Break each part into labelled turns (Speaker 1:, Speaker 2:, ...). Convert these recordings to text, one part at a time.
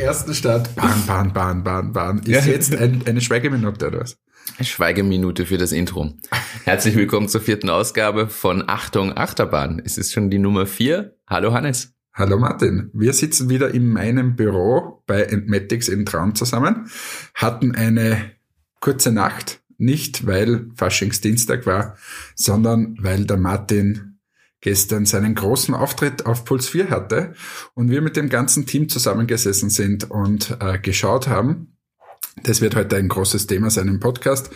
Speaker 1: ersten Start, Bahn, Bahn, Bahn, Bahn, Bahn, ist ja. jetzt ein, eine Schweigeminute oder was?
Speaker 2: Schweigeminute für das Intro. Herzlich willkommen zur vierten Ausgabe von Achtung Achterbahn. Es ist schon die Nummer vier. Hallo Hannes.
Speaker 1: Hallo Martin. Wir sitzen wieder in meinem Büro bei Entmatics in Traun zusammen, hatten eine kurze Nacht, nicht weil Faschingsdienstag war, sondern weil der Martin gestern seinen großen Auftritt auf Puls 4 hatte und wir mit dem ganzen Team zusammengesessen sind und äh, geschaut haben. Das wird heute ein großes Thema sein im Podcast.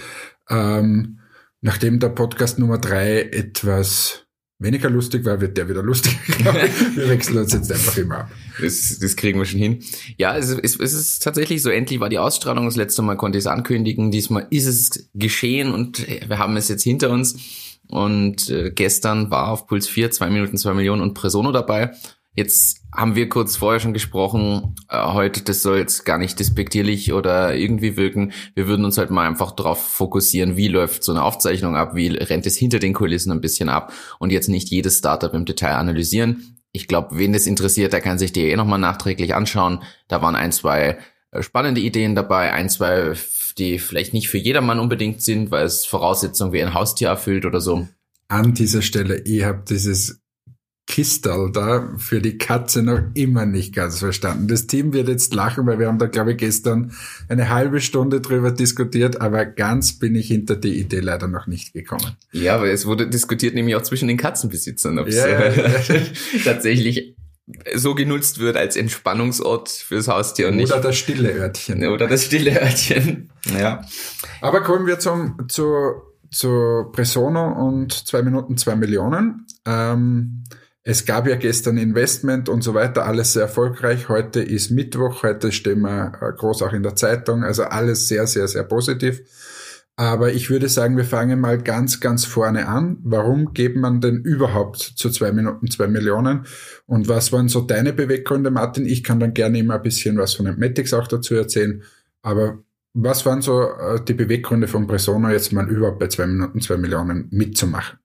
Speaker 1: Ähm, nachdem der Podcast Nummer 3 etwas weniger lustig war, wird der wieder lustig. wir wechseln uns jetzt einfach immer ab.
Speaker 2: Das, das kriegen wir schon hin. Ja, es ist, es ist tatsächlich so, endlich war die Ausstrahlung. Das letzte Mal konnte ich es ankündigen. Diesmal ist es geschehen und wir haben es jetzt hinter uns. Und äh, gestern war auf Puls 4 2 Minuten 2 Millionen und Presono dabei. Jetzt haben wir kurz vorher schon gesprochen, äh, heute, das soll jetzt gar nicht despektierlich oder irgendwie wirken. Wir würden uns halt mal einfach darauf fokussieren, wie läuft so eine Aufzeichnung ab, wie rennt es hinter den Kulissen ein bisschen ab und jetzt nicht jedes Startup im Detail analysieren. Ich glaube, wen das interessiert, der kann sich die eh nochmal nachträglich anschauen. Da waren ein, zwei äh, spannende Ideen dabei, ein, zwei die vielleicht nicht für jedermann unbedingt sind, weil es Voraussetzungen wie ein Haustier erfüllt oder so.
Speaker 1: An dieser Stelle, ich habe dieses Kistel da für die Katze noch immer nicht ganz verstanden. Das Team wird jetzt lachen, weil wir haben da, glaube ich, gestern eine halbe Stunde drüber diskutiert, aber ganz bin ich hinter die Idee leider noch nicht gekommen.
Speaker 2: Ja, weil es wurde diskutiert nämlich auch zwischen den Katzenbesitzern, ob es ja, ja, ja. tatsächlich so genutzt wird als Entspannungsort fürs Haustier und
Speaker 1: nicht. Oder das stille Örtchen.
Speaker 2: Oder das stille Örtchen. Ja.
Speaker 1: Aber kommen wir zum, zu, zu Presono und zwei Minuten zwei Millionen. Ähm, es gab ja gestern Investment und so weiter, alles sehr erfolgreich. Heute ist Mittwoch, heute stehen wir äh, groß auch in der Zeitung, also alles sehr, sehr, sehr positiv. Aber ich würde sagen, wir fangen mal ganz, ganz vorne an. Warum geht man denn überhaupt zu zwei Minuten zwei Millionen? Und was waren so deine Beweggründe, Martin? Ich kann dann gerne immer ein bisschen was von Matics auch dazu erzählen. Aber was waren so äh, die Beweggründe von Presona jetzt mal überhaupt bei zwei Minuten zwei Millionen mitzumachen?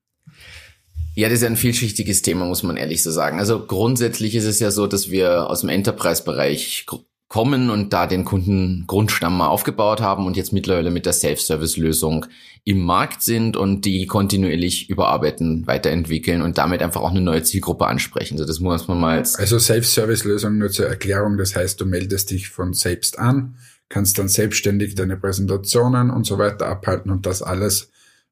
Speaker 2: Ja, das ist ein vielschichtiges Thema, muss man ehrlich so sagen. Also grundsätzlich ist es ja so, dass wir aus dem Enterprise-Bereich kommen und da den Kunden Grundstamm mal aufgebaut haben und jetzt mittlerweile mit der Self-Service-Lösung im Markt sind und die kontinuierlich überarbeiten, weiterentwickeln und damit einfach auch eine neue Zielgruppe ansprechen. Also das muss man mal als
Speaker 1: Also Self-Service-Lösung nur zur Erklärung, das heißt, du meldest dich von selbst an, kannst dann selbstständig deine Präsentationen und so weiter abhalten und das alles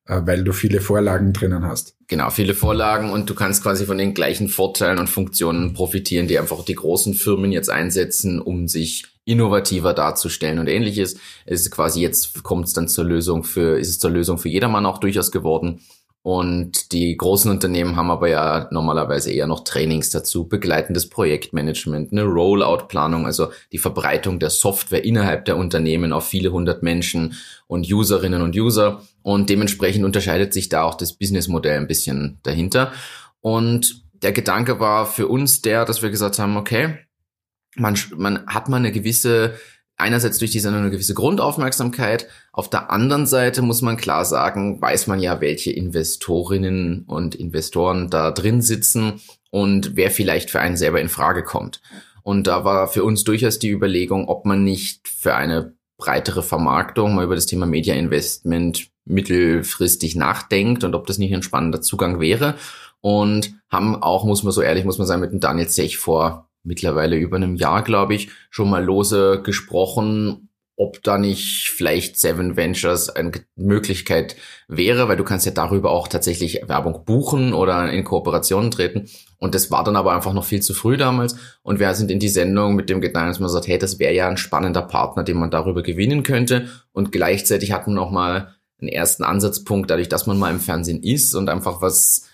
Speaker 1: äh, weil du viele Vorlagen drinnen hast.
Speaker 2: Genau, viele Vorlagen und du kannst quasi von den gleichen Vorteilen und Funktionen profitieren, die einfach die großen Firmen jetzt einsetzen, um sich innovativer darzustellen und ähnliches. Es ist quasi jetzt kommt es dann zur Lösung für, ist es zur Lösung für jedermann auch durchaus geworden. Und die großen Unternehmen haben aber ja normalerweise eher noch Trainings dazu, begleitendes Projektmanagement, eine Rollout-Planung, also die Verbreitung der Software innerhalb der Unternehmen auf viele hundert Menschen und Userinnen und User. Und dementsprechend unterscheidet sich da auch das Businessmodell ein bisschen dahinter. Und der Gedanke war für uns der, dass wir gesagt haben, okay, man, man hat mal eine gewisse einerseits durch diese eine gewisse Grundaufmerksamkeit. Auf der anderen Seite muss man klar sagen, weiß man ja, welche Investorinnen und Investoren da drin sitzen und wer vielleicht für einen selber in Frage kommt. Und da war für uns durchaus die Überlegung, ob man nicht für eine breitere Vermarktung mal über das Thema Media Investment mittelfristig nachdenkt und ob das nicht ein spannender Zugang wäre. Und haben auch, muss man so ehrlich, muss man sagen, mit dem Daniel Zech vor mittlerweile über einem Jahr, glaube ich, schon mal lose gesprochen, ob da nicht vielleicht Seven Ventures eine Möglichkeit wäre, weil du kannst ja darüber auch tatsächlich Werbung buchen oder in Kooperationen treten. Und das war dann aber einfach noch viel zu früh damals. Und wir sind in die Sendung mit dem Gedanken, dass man sagt, hey, das wäre ja ein spannender Partner, den man darüber gewinnen könnte. Und gleichzeitig hatten wir noch mal einen ersten Ansatzpunkt, dadurch, dass man mal im Fernsehen ist und einfach was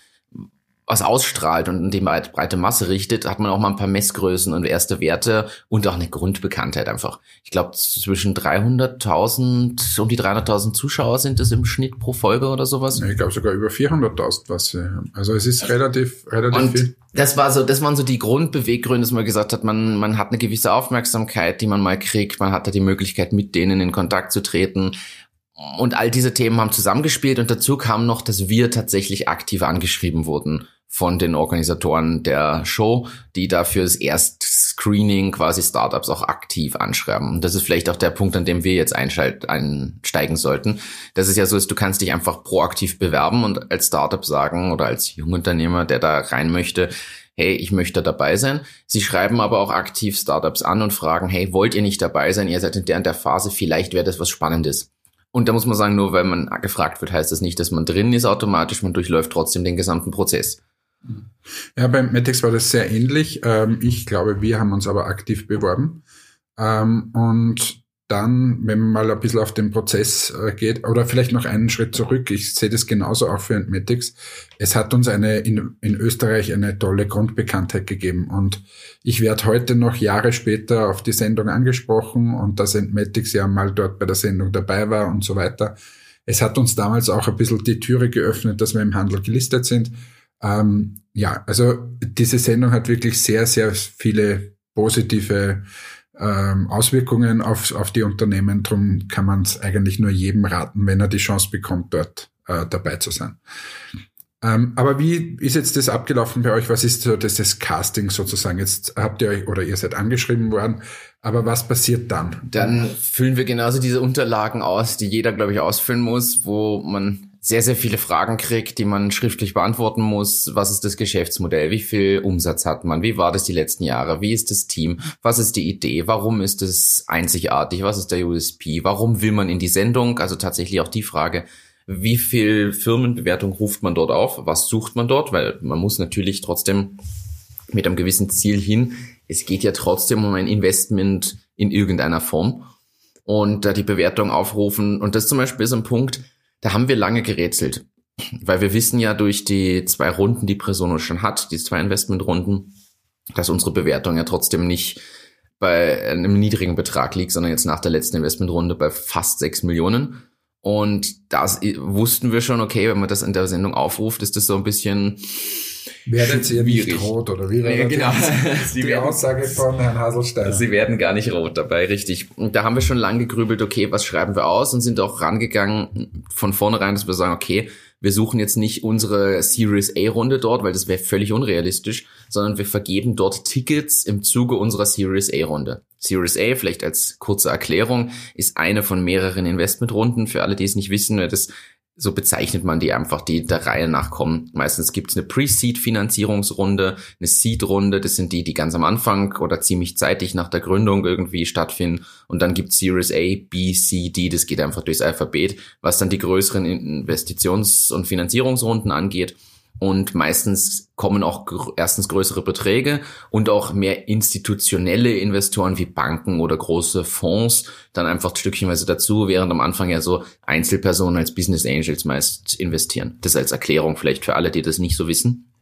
Speaker 2: was ausstrahlt und in die breite Masse richtet, hat man auch mal ein paar Messgrößen und erste Werte und auch eine Grundbekanntheit einfach. Ich glaube, zwischen 300.000, um die 300.000 Zuschauer sind es im Schnitt pro Folge oder sowas.
Speaker 1: Ich glaube sogar über 400.000, was sie haben. Also es ist relativ, relativ
Speaker 2: und
Speaker 1: viel.
Speaker 2: Das war so, das waren so die Grundbeweggründe, dass man gesagt hat, man, man hat eine gewisse Aufmerksamkeit, die man mal kriegt, man hat da die Möglichkeit, mit denen in Kontakt zu treten. Und all diese Themen haben zusammengespielt und dazu kam noch, dass wir tatsächlich aktiv angeschrieben wurden von den Organisatoren der Show, die dafür das erst Screening quasi Startups auch aktiv anschreiben. Und das ist vielleicht auch der Punkt, an dem wir jetzt einsteigen sollten. Das ist ja so, dass du kannst dich einfach proaktiv bewerben und als Startup sagen oder als Jungunternehmer, der da rein möchte, hey, ich möchte dabei sein. Sie schreiben aber auch aktiv Startups an und fragen, hey, wollt ihr nicht dabei sein? Ihr seid in der, in der Phase, vielleicht wäre das was Spannendes. Und da muss man sagen, nur weil man gefragt wird, heißt das nicht, dass man drin ist automatisch, man durchläuft trotzdem den gesamten Prozess.
Speaker 1: Ja, beim Metex war das sehr ähnlich. Ähm, ich glaube, wir haben uns aber aktiv beworben. Ähm, und dann, wenn man mal ein bisschen auf den Prozess äh, geht, oder vielleicht noch einen Schritt zurück, ich sehe das genauso auch für Entmetics. Es hat uns eine in, in Österreich eine tolle Grundbekanntheit gegeben und ich werde heute noch Jahre später auf die Sendung angesprochen und dass Entmetics ja mal dort bei der Sendung dabei war und so weiter. Es hat uns damals auch ein bisschen die Türe geöffnet, dass wir im Handel gelistet sind. Ähm, ja, also diese Sendung hat wirklich sehr, sehr viele positive ähm, Auswirkungen auf, auf die Unternehmen. Drum kann man es eigentlich nur jedem raten, wenn er die Chance bekommt, dort äh, dabei zu sein. Ähm, aber wie ist jetzt das abgelaufen bei euch? Was ist so das, das Casting sozusagen? Jetzt habt ihr euch oder ihr seid angeschrieben worden, aber was passiert dann?
Speaker 2: Dann füllen wir genauso diese Unterlagen aus, die jeder, glaube ich, ausfüllen muss, wo man sehr, sehr viele Fragen kriegt, die man schriftlich beantworten muss. Was ist das Geschäftsmodell? Wie viel Umsatz hat man? Wie war das die letzten Jahre? Wie ist das Team? Was ist die Idee? Warum ist es einzigartig? Was ist der USP? Warum will man in die Sendung? Also tatsächlich auch die Frage, wie viel Firmenbewertung ruft man dort auf? Was sucht man dort? Weil man muss natürlich trotzdem mit einem gewissen Ziel hin. Es geht ja trotzdem um ein Investment in irgendeiner Form und da die Bewertung aufrufen. Und das zum Beispiel ist ein Punkt, da haben wir lange gerätselt. Weil wir wissen ja durch die zwei Runden, die Presono schon hat, die zwei Investmentrunden, dass unsere Bewertung ja trotzdem nicht bei einem niedrigen Betrag liegt, sondern jetzt nach der letzten Investmentrunde bei fast sechs Millionen. Und das wussten wir schon, okay, wenn man das in der Sendung aufruft, ist das so ein bisschen
Speaker 1: Werdet ihr nicht rot oder wie
Speaker 2: ja, genau.
Speaker 1: die, die werden, Aussage von Herrn Haselstein?
Speaker 2: Sie werden gar nicht rot dabei, richtig. Und da haben wir schon lange gegrübelt, okay, was schreiben wir aus und sind auch rangegangen von vornherein, dass wir sagen, okay, wir suchen jetzt nicht unsere Series A Runde dort, weil das wäre völlig unrealistisch, sondern wir vergeben dort Tickets im Zuge unserer Series A Runde. Series A, vielleicht als kurze Erklärung, ist eine von mehreren Investmentrunden. Für alle, die es nicht wissen, das so bezeichnet man die einfach, die der Reihe nach kommen. Meistens gibt's eine Pre-Seed-Finanzierungsrunde, eine Seed-Runde, das sind die, die ganz am Anfang oder ziemlich zeitig nach der Gründung irgendwie stattfinden. Und dann gibt's Series A, B, C, D, das geht einfach durchs Alphabet, was dann die größeren Investitions- und Finanzierungsrunden angeht. Und meistens kommen auch erstens größere Beträge und auch mehr institutionelle Investoren wie Banken oder große Fonds dann einfach stückchenweise dazu, während am Anfang ja so Einzelpersonen als Business Angels meist investieren. Das als Erklärung vielleicht für alle, die das nicht so wissen.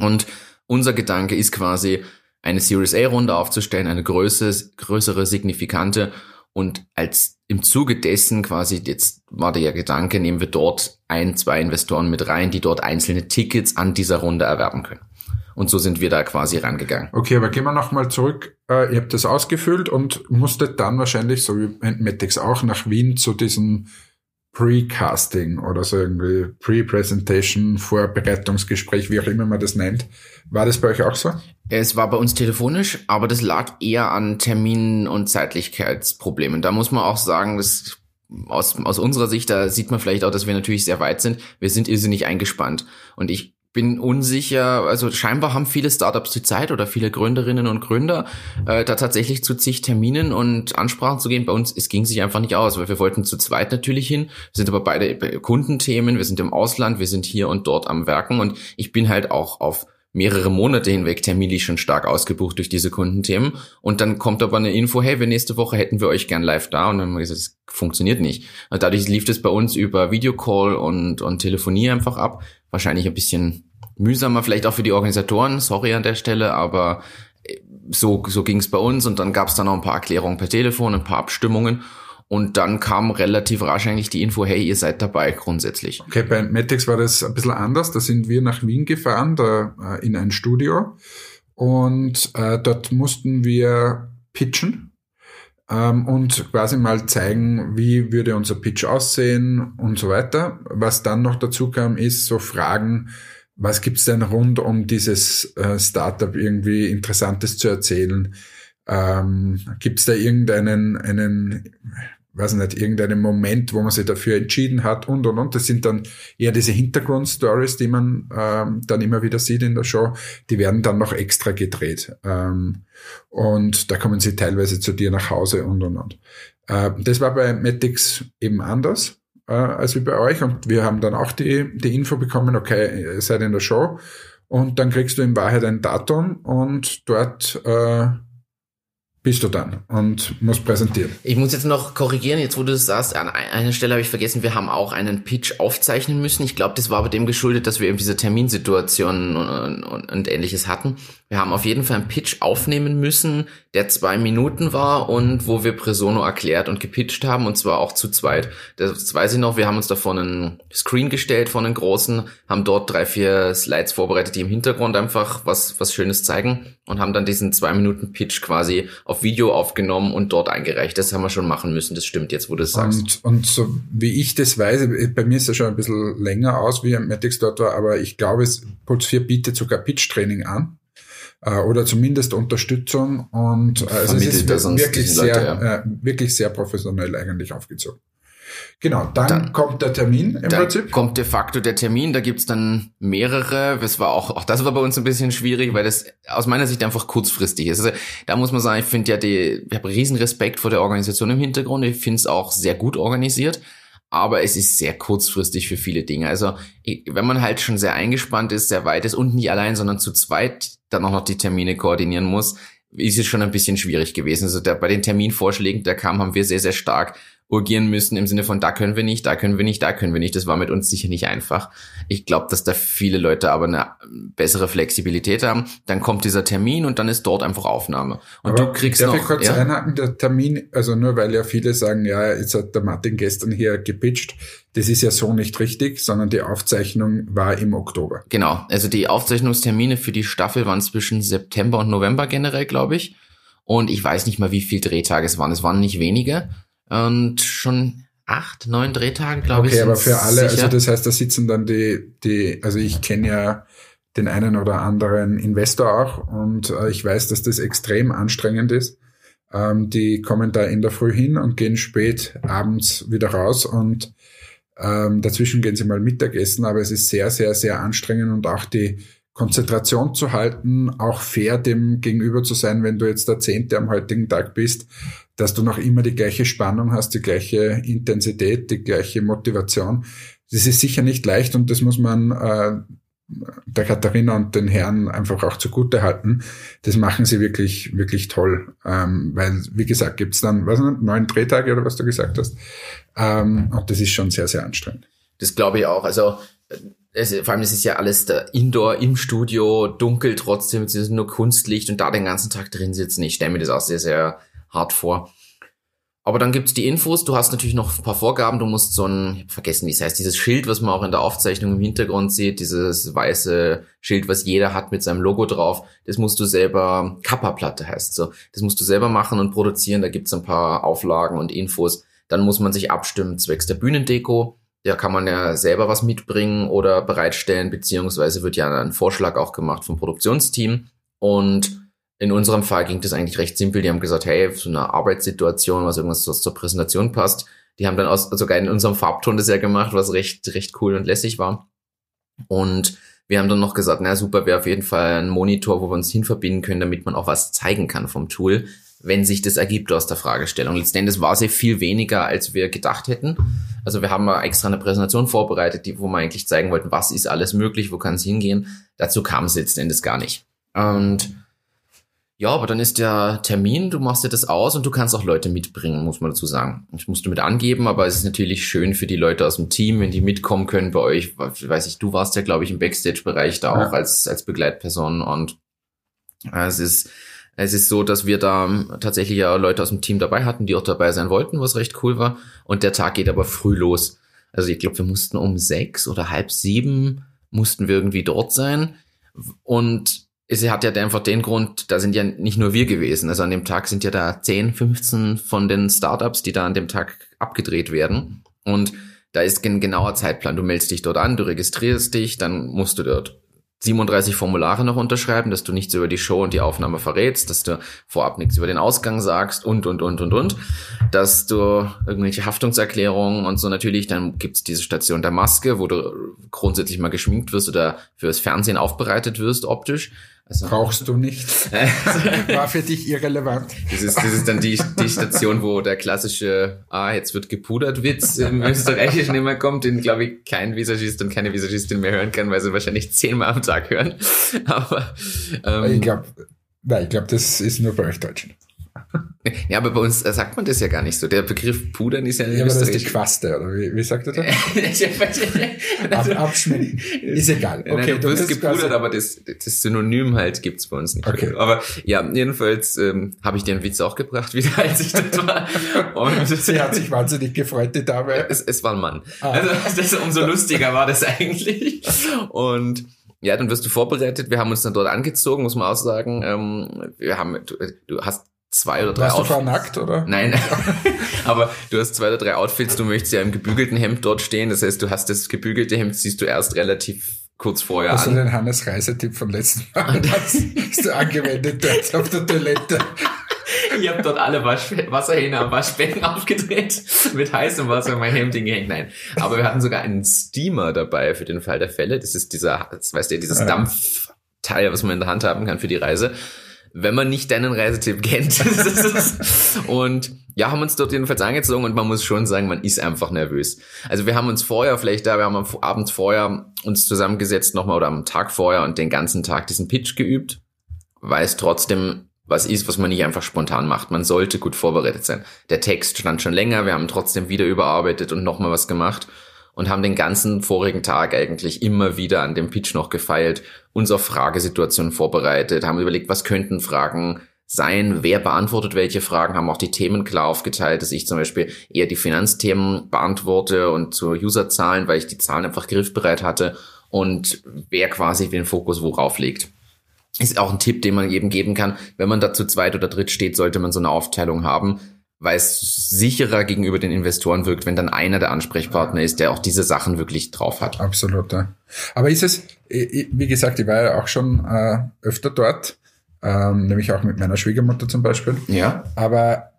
Speaker 2: Und unser Gedanke ist quasi, eine Series A Runde aufzustellen, eine größere, größere, signifikante und als im Zuge dessen quasi, jetzt war der Gedanke, nehmen wir dort ein, zwei Investoren mit rein, die dort einzelne Tickets an dieser Runde erwerben können. Und so sind wir da quasi rangegangen.
Speaker 1: Okay, aber gehen wir nochmal zurück. Äh, ihr habt das ausgefüllt und musstet dann wahrscheinlich, so wie Metex auch, nach Wien zu diesem Pre-Casting oder so irgendwie Pre-Presentation, Vorbereitungsgespräch, wie auch immer man das nennt. War das bei euch auch so?
Speaker 2: Es war bei uns telefonisch, aber das lag eher an Terminen und Zeitlichkeitsproblemen. Da muss man auch sagen, dass aus, aus unserer Sicht, da sieht man vielleicht auch, dass wir natürlich sehr weit sind. Wir sind irrsinnig eingespannt. Und ich bin unsicher, also scheinbar haben viele Startups die Zeit oder viele Gründerinnen und Gründer, äh, da tatsächlich zu zig Terminen und Ansprachen zu gehen. Bei uns, es ging sich einfach nicht aus, weil wir wollten zu zweit natürlich hin. Sind aber beide Kundenthemen, wir sind im Ausland, wir sind hier und dort am Werken und ich bin halt auch auf mehrere Monate hinweg terminlich schon stark ausgebucht durch diese Kundenthemen. Und dann kommt aber eine Info, hey, wir nächste Woche hätten wir euch gern live da. Und dann haben wir gesagt, das funktioniert nicht. Und dadurch lief es bei uns über Videocall und, und Telefonie einfach ab wahrscheinlich ein bisschen mühsamer, vielleicht auch für die Organisatoren, sorry an der Stelle, aber äh, so, so ging es bei uns und dann gab es dann noch ein paar Erklärungen per Telefon, ein paar Abstimmungen und dann kam relativ rasch eigentlich die Info, hey, ihr seid dabei grundsätzlich.
Speaker 1: Okay, bei Matex war das ein bisschen anders. Da sind wir nach Wien gefahren, da äh, in ein Studio und äh, dort mussten wir pitchen ähm, und quasi mal zeigen, wie würde unser Pitch aussehen und so weiter. Was dann noch dazu kam, ist so Fragen, was gibt's denn rund um dieses äh, Startup irgendwie Interessantes zu erzählen? Ähm, gibt's da irgendeinen, einen, weiß nicht, irgendeinen Moment, wo man sich dafür entschieden hat und und und. Das sind dann eher diese Hintergrundstories, die man ähm, dann immer wieder sieht in der Show. Die werden dann noch extra gedreht. Ähm, und da kommen sie teilweise zu dir nach Hause und und und. Äh, das war bei Matix eben anders äh, als wie bei euch und wir haben dann auch die, die Info bekommen, okay, seid in der Show und dann kriegst du in Wahrheit ein Datum und dort äh, bist du dann und musst präsentieren.
Speaker 2: Ich muss jetzt noch korrigieren, jetzt wo du es sagst, an einer Stelle habe ich vergessen, wir haben auch einen Pitch aufzeichnen müssen. Ich glaube, das war aber dem geschuldet, dass wir eben diese Terminsituationen und, und, und ähnliches hatten. Wir haben auf jeden Fall einen Pitch aufnehmen müssen, der zwei Minuten war und wo wir Presono erklärt und gepitcht haben und zwar auch zu zweit. Das weiß ich noch, wir haben uns da vor einen Screen gestellt, vor einen großen, haben dort drei, vier Slides vorbereitet, die im Hintergrund einfach was, was Schönes zeigen und haben dann diesen zwei Minuten Pitch quasi auf Video aufgenommen und dort eingereicht. Das haben wir schon machen müssen, das stimmt jetzt, wo du es sagst.
Speaker 1: Und, und so wie ich das weiß, bei mir ist es schon ein bisschen länger aus, wie Matix dort war, aber ich glaube, es Puls 4 bietet sogar Pitch-Training an äh, oder zumindest Unterstützung und äh, also es ist wirklich sehr, Leute, ja. äh, wirklich sehr professionell eigentlich aufgezogen. Genau, dann, dann, kommt der Termin im
Speaker 2: dann
Speaker 1: Prinzip.
Speaker 2: Kommt de facto der Termin, da gibt's dann mehrere. Das war auch, auch das war bei uns ein bisschen schwierig, weil das aus meiner Sicht einfach kurzfristig ist. Also da muss man sagen, ich finde ja die, ich habe riesen Respekt vor der Organisation im Hintergrund. Ich finde es auch sehr gut organisiert aber es ist sehr kurzfristig für viele Dinge. Also wenn man halt schon sehr eingespannt ist, sehr weit ist und nie allein, sondern zu zweit dann auch noch die Termine koordinieren muss, ist es schon ein bisschen schwierig gewesen. Also der, bei den Terminvorschlägen, da kam, haben wir sehr, sehr stark urgieren müssen im Sinne von, da können wir nicht, da können wir nicht, da können wir nicht. Das war mit uns sicher nicht einfach. Ich glaube, dass da viele Leute aber eine bessere Flexibilität haben. Dann kommt dieser Termin und dann ist dort einfach Aufnahme. Und
Speaker 1: aber
Speaker 2: du kriegst
Speaker 1: darf
Speaker 2: noch...
Speaker 1: ich kurz ja? einhaken, der Termin, also nur weil ja viele sagen, ja, jetzt hat der Martin gestern hier gepitcht. Das ist ja so nicht richtig, sondern die Aufzeichnung war im Oktober.
Speaker 2: Genau, also die Aufzeichnungstermine für die Staffel waren zwischen September und November generell, glaube ich. Und ich weiß nicht mal, wie viele Drehtage es waren. Es waren nicht wenige. Und schon acht, neun Drehtage, glaube
Speaker 1: okay,
Speaker 2: ich.
Speaker 1: Okay, aber für alle, sicher. also das heißt, da sitzen dann die, die, also ich kenne ja den einen oder anderen Investor auch und äh, ich weiß, dass das extrem anstrengend ist. Ähm, die kommen da in der Früh hin und gehen spät abends wieder raus und ähm, dazwischen gehen sie mal Mittagessen, aber es ist sehr, sehr, sehr anstrengend und auch die Konzentration zu halten, auch fair dem gegenüber zu sein, wenn du jetzt der Zehnte am heutigen Tag bist, dass du noch immer die gleiche Spannung hast, die gleiche Intensität, die gleiche Motivation. Das ist sicher nicht leicht und das muss man äh, der Katharina und den Herren einfach auch zugute halten. Das machen sie wirklich, wirklich toll. Ähm, weil, wie gesagt, gibt's dann, was nicht, neun Drehtage oder was du gesagt hast. Ähm, und das ist schon sehr, sehr anstrengend.
Speaker 2: Das glaube ich auch. Also es, vor allem es ist ja alles da Indoor im Studio, dunkel trotzdem, es ist nur Kunstlicht und da den ganzen Tag drin sitzen. Ich stelle mir das auch sehr, sehr hart vor. Aber dann gibt's die Infos, du hast natürlich noch ein paar Vorgaben, du musst so ein, vergessen, wie es heißt, dieses Schild, was man auch in der Aufzeichnung im Hintergrund sieht, dieses weiße Schild, was jeder hat mit seinem Logo drauf, das musst du selber, Kappa-Platte heißt so, das musst du selber machen und produzieren, da gibt's ein paar Auflagen und Infos. Dann muss man sich abstimmen zwecks der Bühnendeko, ja, kann man ja selber was mitbringen oder bereitstellen, beziehungsweise wird ja ein Vorschlag auch gemacht vom Produktionsteam. Und in unserem Fall ging das eigentlich recht simpel. Die haben gesagt, hey, so eine Arbeitssituation, was irgendwas was zur Präsentation passt. Die haben dann aus, sogar in unserem Farbton das ja gemacht, was recht, recht cool und lässig war. Und wir haben dann noch gesagt, na super, wäre auf jeden Fall ein Monitor, wo wir uns hinverbinden können, damit man auch was zeigen kann vom Tool wenn sich das ergibt aus der Fragestellung. Letztendlich war sie viel weniger, als wir gedacht hätten. Also wir haben mal extra eine Präsentation vorbereitet, die, wo wir eigentlich zeigen wollten, was ist alles möglich, wo kann es hingehen. Dazu kam es letztendlich gar nicht. Und ja, aber dann ist der Termin, du machst dir das aus und du kannst auch Leute mitbringen, muss man dazu sagen. Ich musst du mit angeben, aber es ist natürlich schön für die Leute aus dem Team, wenn die mitkommen können bei euch. Weiß ich, du warst ja, glaube ich, im Backstage-Bereich da ja. auch als, als Begleitperson und äh, es ist, es ist so, dass wir da tatsächlich ja Leute aus dem Team dabei hatten, die auch dabei sein wollten, was recht cool war. Und der Tag geht aber früh los. Also ich glaube, wir mussten um sechs oder halb sieben mussten wir irgendwie dort sein. Und es hat ja einfach den Grund, da sind ja nicht nur wir gewesen. Also an dem Tag sind ja da 10, 15 von den Startups, die da an dem Tag abgedreht werden. Und da ist ein genauer Zeitplan. Du meldest dich dort an, du registrierst dich, dann musst du dort 37 Formulare noch unterschreiben, dass du nichts über die Show und die Aufnahme verrätst, dass du vorab nichts über den Ausgang sagst und, und, und, und, und, dass du irgendwelche Haftungserklärungen und so natürlich, dann gibt's diese Station der Maske, wo du grundsätzlich mal geschminkt wirst oder fürs Fernsehen aufbereitet wirst optisch.
Speaker 1: Also, Brauchst du nicht. War für dich irrelevant.
Speaker 2: Das ist, das ist dann die, die Station, wo der klassische, ah, jetzt wird gepudert Witz im Österreichischen immer kommt, den, glaube ich, kein Visagist und keine Visagistin mehr hören kann, weil sie wahrscheinlich zehnmal am Tag hören. Aber
Speaker 1: ähm, ich glaube, nein, ich glaube, das ist nur bei euch Deutschen.
Speaker 2: Ja, aber bei uns äh, sagt man das ja gar nicht so. Der Begriff Pudern ist ja
Speaker 1: Ja, aber das ist die Quaste, oder wie, wie sagt er das? Ab, abschminken. Ist egal.
Speaker 2: Okay, Nein, du wirst gepudert, aber das, das Synonym halt gibt's bei uns nicht.
Speaker 1: Okay.
Speaker 2: Aber ja, jedenfalls ähm, habe ich den Witz auch gebracht, wieder als ich dort war.
Speaker 1: Und Sie hat sich wahnsinnig gefreut, die Dame.
Speaker 2: Es, es war ein Mann. Ah. Also das, umso lustiger war das eigentlich. Und ja, dann wirst du vorbereitet. Wir haben uns dann dort angezogen, muss man auch sagen. Ähm, wir haben, du, du hast zwei oder drei
Speaker 1: Warst Outfits. du nackt, oder?
Speaker 2: Nein, aber du hast zwei oder drei Outfits, du möchtest ja im gebügelten Hemd dort stehen, das heißt, du hast das gebügelte Hemd, siehst du erst relativ kurz vorher
Speaker 1: also
Speaker 2: an.
Speaker 1: Also den Hannes Reisetipp vom letzten Mal hast, hast du angewendet dort auf der Toilette.
Speaker 2: Ich habe dort alle Wasch Wasserhähne am Waschbecken aufgedreht, mit heißem Wasser mein Hemd hingehängt. Nein, aber wir hatten sogar einen Steamer dabei für den Fall der Fälle. Das ist dieser, das weißt du, dieses Dampfteil, was man in der Hand haben kann für die Reise wenn man nicht deinen Reisetipp kennt. und ja, haben uns dort jedenfalls angezogen und man muss schon sagen, man ist einfach nervös. Also wir haben uns vorher vielleicht da, wir haben am Abend vorher uns zusammengesetzt nochmal oder am Tag vorher und den ganzen Tag diesen Pitch geübt, weil es trotzdem was ist, was man nicht einfach spontan macht. Man sollte gut vorbereitet sein. Der Text stand schon länger, wir haben trotzdem wieder überarbeitet und nochmal was gemacht und haben den ganzen vorigen Tag eigentlich immer wieder an dem Pitch noch gefeilt, uns auf Fragesituationen vorbereitet, haben überlegt, was könnten Fragen sein, wer beantwortet welche Fragen, haben auch die Themen klar aufgeteilt, dass ich zum Beispiel eher die Finanzthemen beantworte und zur Userzahlen, weil ich die Zahlen einfach griffbereit hatte und wer quasi den Fokus worauf legt. Ist auch ein Tipp, den man eben geben kann. Wenn man da zu zweit oder dritt steht, sollte man so eine Aufteilung haben weil es sicherer gegenüber den Investoren wirkt, wenn dann einer der Ansprechpartner ist, der auch diese Sachen wirklich drauf hat.
Speaker 1: Absolut, ja. Aber ist es, wie gesagt, ich war ja auch schon äh, öfter dort, ähm, nämlich auch mit meiner Schwiegermutter zum Beispiel.
Speaker 2: Ja.
Speaker 1: Aber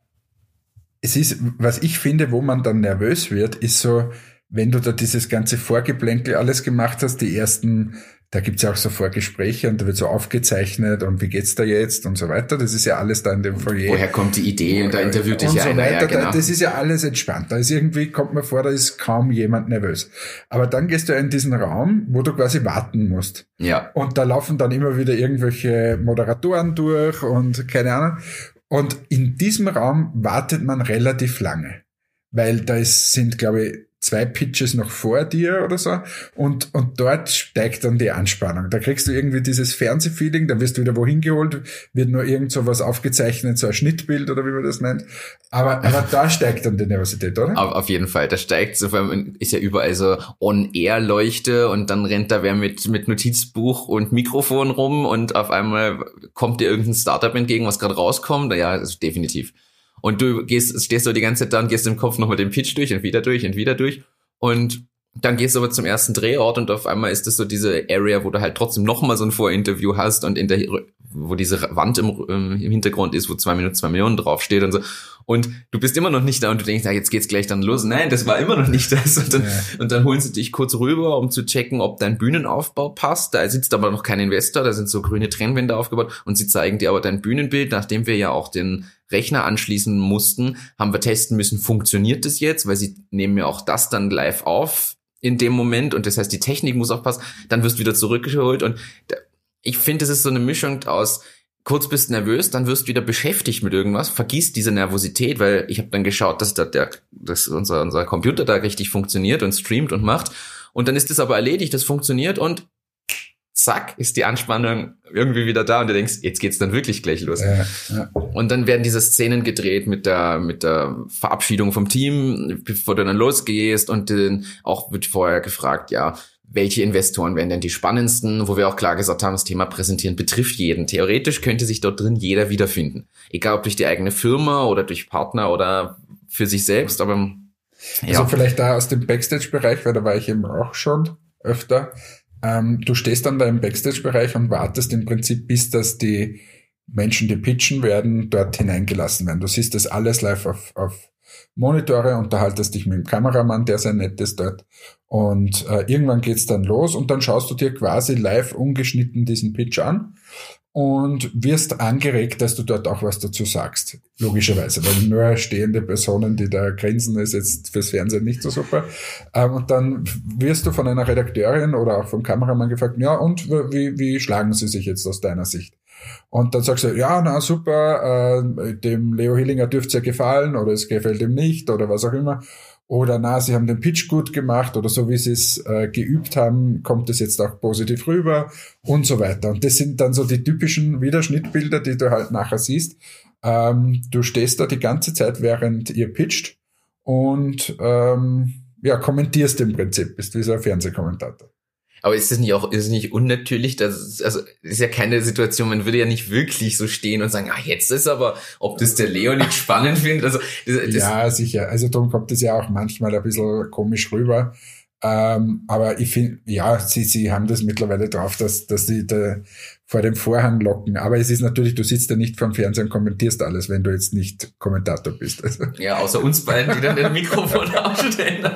Speaker 1: es ist, was ich finde, wo man dann nervös wird, ist so, wenn du da dieses ganze Vorgeplänkel alles gemacht hast, die ersten da gibt's ja auch so Vorgespräche und da wird so aufgezeichnet und wie geht's da jetzt und so weiter. Das ist ja alles da in dem Foyer.
Speaker 2: Woher kommt die Idee und da interviewt dich ja so einer. Weiter. Ja,
Speaker 1: genau. Das ist ja alles entspannt. Da ist irgendwie, kommt mir vor, da ist kaum jemand nervös. Aber dann gehst du in diesen Raum, wo du quasi warten musst.
Speaker 2: Ja.
Speaker 1: Und da laufen dann immer wieder irgendwelche Moderatoren durch und keine Ahnung. Und in diesem Raum wartet man relativ lange. Weil da ist, sind, glaube ich, zwei Pitches noch vor dir oder so und, und dort steigt dann die Anspannung. Da kriegst du irgendwie dieses Fernsehfeeling, da wirst du wieder wohin geholt, wird nur irgend so was aufgezeichnet, so ein Schnittbild oder wie man das nennt. Aber, aber da steigt dann die Nervosität, oder?
Speaker 2: Auf, auf jeden Fall, da steigt so, ist ja überall so On-Air-Leuchte und dann rennt da wer mit, mit Notizbuch und Mikrofon rum und auf einmal kommt dir irgendein Startup entgegen, was gerade rauskommt. Ja, also definitiv. Und du gehst, stehst so die ganze Zeit da und gehst im Kopf nochmal den Pitch durch und wieder durch und wieder durch. Und dann gehst du aber zum ersten Drehort und auf einmal ist das so diese Area, wo du halt trotzdem nochmal so ein Vorinterview hast und in der, wo diese Wand im, im Hintergrund ist, wo zwei Minuten, zwei Millionen draufsteht und so. Und du bist immer noch nicht da und du denkst, ja, jetzt geht's gleich dann los. Nein, das war immer noch nicht das. Und dann, ja. und dann holen sie dich kurz rüber, um zu checken, ob dein Bühnenaufbau passt. Da sitzt aber noch kein Investor, da sind so grüne Trennwände aufgebaut und sie zeigen dir aber dein Bühnenbild, nachdem wir ja auch den Rechner anschließen mussten, haben wir testen müssen, funktioniert das jetzt, weil sie nehmen ja auch das dann live auf in dem Moment und das heißt, die Technik muss auch passen, dann wirst du wieder zurückgeholt und ich finde, es ist so eine Mischung aus kurz bist nervös, dann wirst du wieder beschäftigt mit irgendwas, vergisst diese Nervosität, weil ich habe dann geschaut, dass, da der, dass unser, unser Computer da richtig funktioniert und streamt und macht und dann ist es aber erledigt, das funktioniert und zack, ist die Anspannung irgendwie wieder da und du denkst, jetzt geht's dann wirklich gleich los. Ja, ja. Und dann werden diese Szenen gedreht mit der, mit der Verabschiedung vom Team, bevor du dann losgehst und dann auch wird vorher gefragt, ja, welche Investoren wären denn die spannendsten, wo wir auch klar gesagt haben, das Thema Präsentieren betrifft jeden. Theoretisch könnte sich dort drin jeder wiederfinden. Egal ob durch die eigene Firma oder durch Partner oder für sich selbst, aber
Speaker 1: ja. Also vielleicht da aus dem Backstage-Bereich, weil da war ich eben auch schon öfter ähm, du stehst dann da im Backstage-Bereich und wartest im Prinzip, bis dass die Menschen, die pitchen werden, dort hineingelassen werden. Du siehst das alles live auf, auf Monitore, unterhaltest dich mit dem Kameramann, der sehr nett ist dort. Und äh, irgendwann geht's dann los und dann schaust du dir quasi live ungeschnitten diesen Pitch an und wirst angeregt, dass du dort auch was dazu sagst. Logischerweise, weil nur stehende Personen, die da grinsen, ist jetzt fürs Fernsehen nicht so super. Ähm, und dann wirst du von einer Redakteurin oder auch vom Kameramann gefragt, ja, und wie, wie schlagen sie sich jetzt aus deiner Sicht? Und dann sagst du, ja, na super, äh, dem Leo Hillinger dürfte ja gefallen oder es gefällt ihm nicht oder was auch immer. Oder na, sie haben den Pitch gut gemacht oder so wie sie es äh, geübt haben, kommt es jetzt auch positiv rüber und so weiter. Und das sind dann so die typischen Wiederschnittbilder, die du halt nachher siehst. Ähm, du stehst da die ganze Zeit, während ihr pitcht und ähm, ja, kommentierst im Prinzip, bist wie so ein Fernsehkommentator.
Speaker 2: Aber ist das nicht auch, ist es nicht unnatürlich? Das also ist ja keine Situation, man würde ja nicht wirklich so stehen und sagen, ah, jetzt ist aber, ob das der Leo nicht spannend findet. Also,
Speaker 1: das, das ja, sicher. Also darum kommt es ja auch manchmal ein bisschen komisch rüber. Ähm, aber ich finde, ja, sie, sie haben das mittlerweile drauf, dass, dass sie da vor dem Vorhang locken. Aber es ist natürlich, du sitzt ja nicht vorm Fernsehen und kommentierst alles, wenn du jetzt nicht Kommentator bist.
Speaker 2: Also. Ja, außer uns beiden, die dann den Mikrofon ausstellen.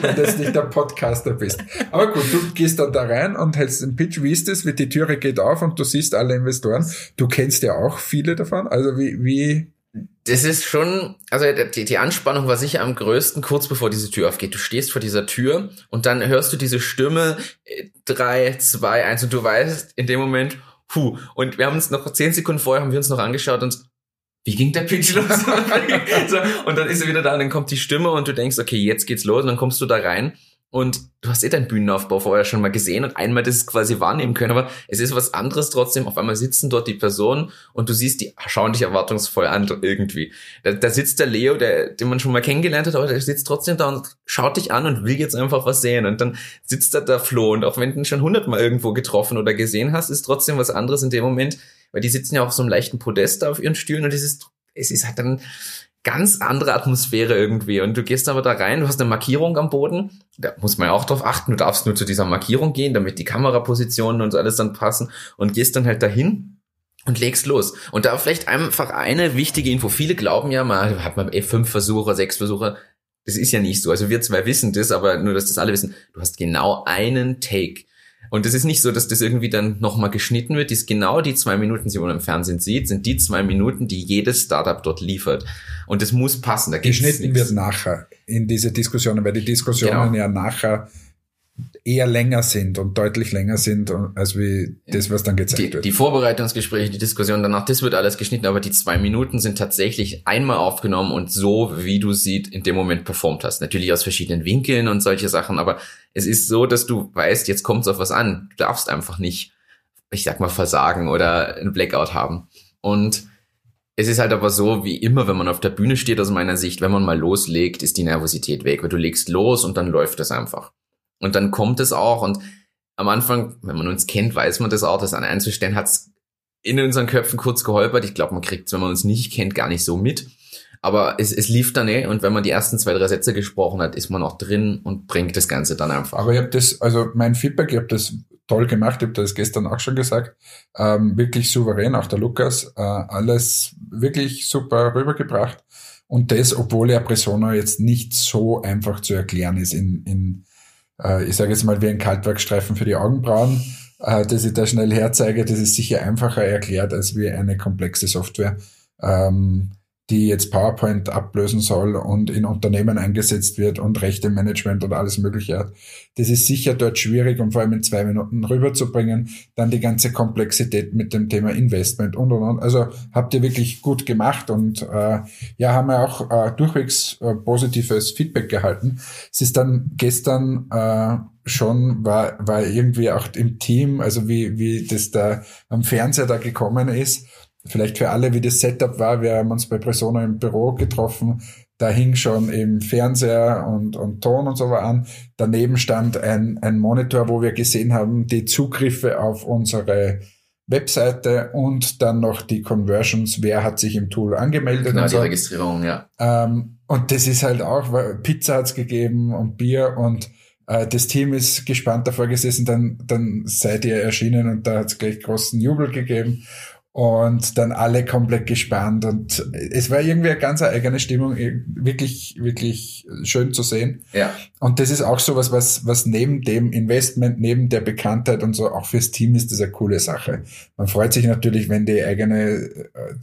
Speaker 1: wenn du jetzt nicht der Podcaster bist. Aber gut, du gehst dann da rein und hältst den Pitch. Wie ist das? Die Türe geht auf und du siehst alle Investoren. Du kennst ja auch viele davon. Also wie, wie
Speaker 2: das ist schon, also die, die Anspannung war sicher am größten kurz bevor diese Tür aufgeht. Du stehst vor dieser Tür und dann hörst du diese Stimme äh, drei, zwei, eins und du weißt in dem Moment, puh. Und wir haben uns noch zehn Sekunden vorher haben wir uns noch angeschaut und wie ging der Pitch los? so, und dann ist er wieder da und dann kommt die Stimme und du denkst, okay, jetzt geht's los und dann kommst du da rein und du hast eh deinen Bühnenaufbau vorher schon mal gesehen und einmal das quasi wahrnehmen können, aber es ist was anderes trotzdem. Auf einmal sitzen dort die Personen und du siehst, die schauen dich erwartungsvoll an irgendwie. Da, da sitzt der Leo, der, den man schon mal kennengelernt hat, aber der sitzt trotzdem da und schaut dich an und will jetzt einfach was sehen. Und dann sitzt da der Flo und auch wenn du ihn schon hundertmal irgendwo getroffen oder gesehen hast, ist trotzdem was anderes in dem Moment, weil die sitzen ja auf so einem leichten Podest auf ihren Stühlen und es ist, es ist halt dann, ganz andere Atmosphäre irgendwie. Und du gehst aber da rein, du hast eine Markierung am Boden. Da muss man ja auch drauf achten. Du darfst nur zu dieser Markierung gehen, damit die Kamerapositionen und alles dann passen. Und gehst dann halt dahin und legst los. Und da vielleicht einfach eine wichtige Info. Viele glauben ja mal, hat man eh fünf Versuche, sechs Versuche. Das ist ja nicht so. Also wir zwei wissen das, aber nur, dass das alle wissen. Du hast genau einen Take. Und es ist nicht so, dass das irgendwie dann nochmal geschnitten wird. Dies genau die zwei Minuten, die man im Fernsehen sieht, sind die zwei Minuten, die jedes Startup dort liefert. Und das muss passen.
Speaker 1: Da geschnitten wird nachher in diese Diskussionen, weil die Diskussionen genau. ja nachher eher länger sind und deutlich länger sind als wie das, was dann gezeigt
Speaker 2: die,
Speaker 1: wird.
Speaker 2: Die Vorbereitungsgespräche, die Diskussion danach, das wird alles geschnitten, aber die zwei Minuten sind tatsächlich einmal aufgenommen und so, wie du sie in dem Moment performt hast. Natürlich aus verschiedenen Winkeln und solche Sachen, aber es ist so, dass du weißt, jetzt kommt es auf was an. Du darfst einfach nicht, ich sag mal, versagen oder ein Blackout haben. Und es ist halt aber so, wie immer, wenn man auf der Bühne steht, aus meiner Sicht, wenn man mal loslegt, ist die Nervosität weg, weil du legst los und dann läuft es einfach. Und dann kommt es auch und am Anfang, wenn man uns kennt, weiß man das auch, das an einzustellen hat es in unseren Köpfen kurz geholpert. Ich glaube, man kriegt wenn man uns nicht kennt, gar nicht so mit. Aber es, es lief dann eh und wenn man die ersten zwei, drei Sätze gesprochen hat, ist man auch drin und bringt das Ganze dann einfach.
Speaker 1: Aber ich habe das, also mein Feedback, ich habe das toll gemacht, ich habe das gestern auch schon gesagt, ähm, wirklich souverän, auch der Lukas, äh, alles wirklich super rübergebracht. Und das, obwohl er Persona jetzt nicht so einfach zu erklären ist in, in äh, ich sage jetzt mal wie ein Kaltwerkstreifen für die Augenbrauen, äh, dass ich da schnell herzeige, das ist sicher einfacher erklärt als wie eine komplexe Software. Ähm, die jetzt PowerPoint ablösen soll und in Unternehmen eingesetzt wird und Rechte Management und alles Mögliche hat. Das ist sicher dort schwierig und vor allem in zwei Minuten rüberzubringen. Dann die ganze Komplexität mit dem Thema Investment und und und. Also habt ihr wirklich gut gemacht und äh, ja, haben wir auch äh, durchwegs äh, positives Feedback gehalten. Es ist dann gestern äh, schon war, war irgendwie auch im Team, also wie, wie das da am Fernseher da gekommen ist, vielleicht für alle, wie das Setup war. Wir haben uns bei Persona im Büro getroffen. Da hing schon eben Fernseher und, und Ton und so war an. Daneben stand ein, ein Monitor, wo wir gesehen haben, die Zugriffe auf unsere Webseite und dann noch die Conversions, wer hat sich im Tool angemeldet.
Speaker 2: Genau,
Speaker 1: die
Speaker 2: so. Registrierung, ja.
Speaker 1: Ähm, und das ist halt auch, weil Pizza hat's gegeben und Bier und Äh, das Team ist gespannt davor gesessen, dann, dann seid ihr erschienen und da hat es gleich großen Jubel gegeben und dann alle komplett gespannt und es war irgendwie eine ganz eigene Stimmung, wirklich, wirklich schön zu sehen.
Speaker 2: Ja.
Speaker 1: Und das ist auch so was, was, was neben dem Investment, neben der Bekanntheit und so, auch fürs Team ist das eine coole Sache. Man freut sich natürlich, wenn die eigene,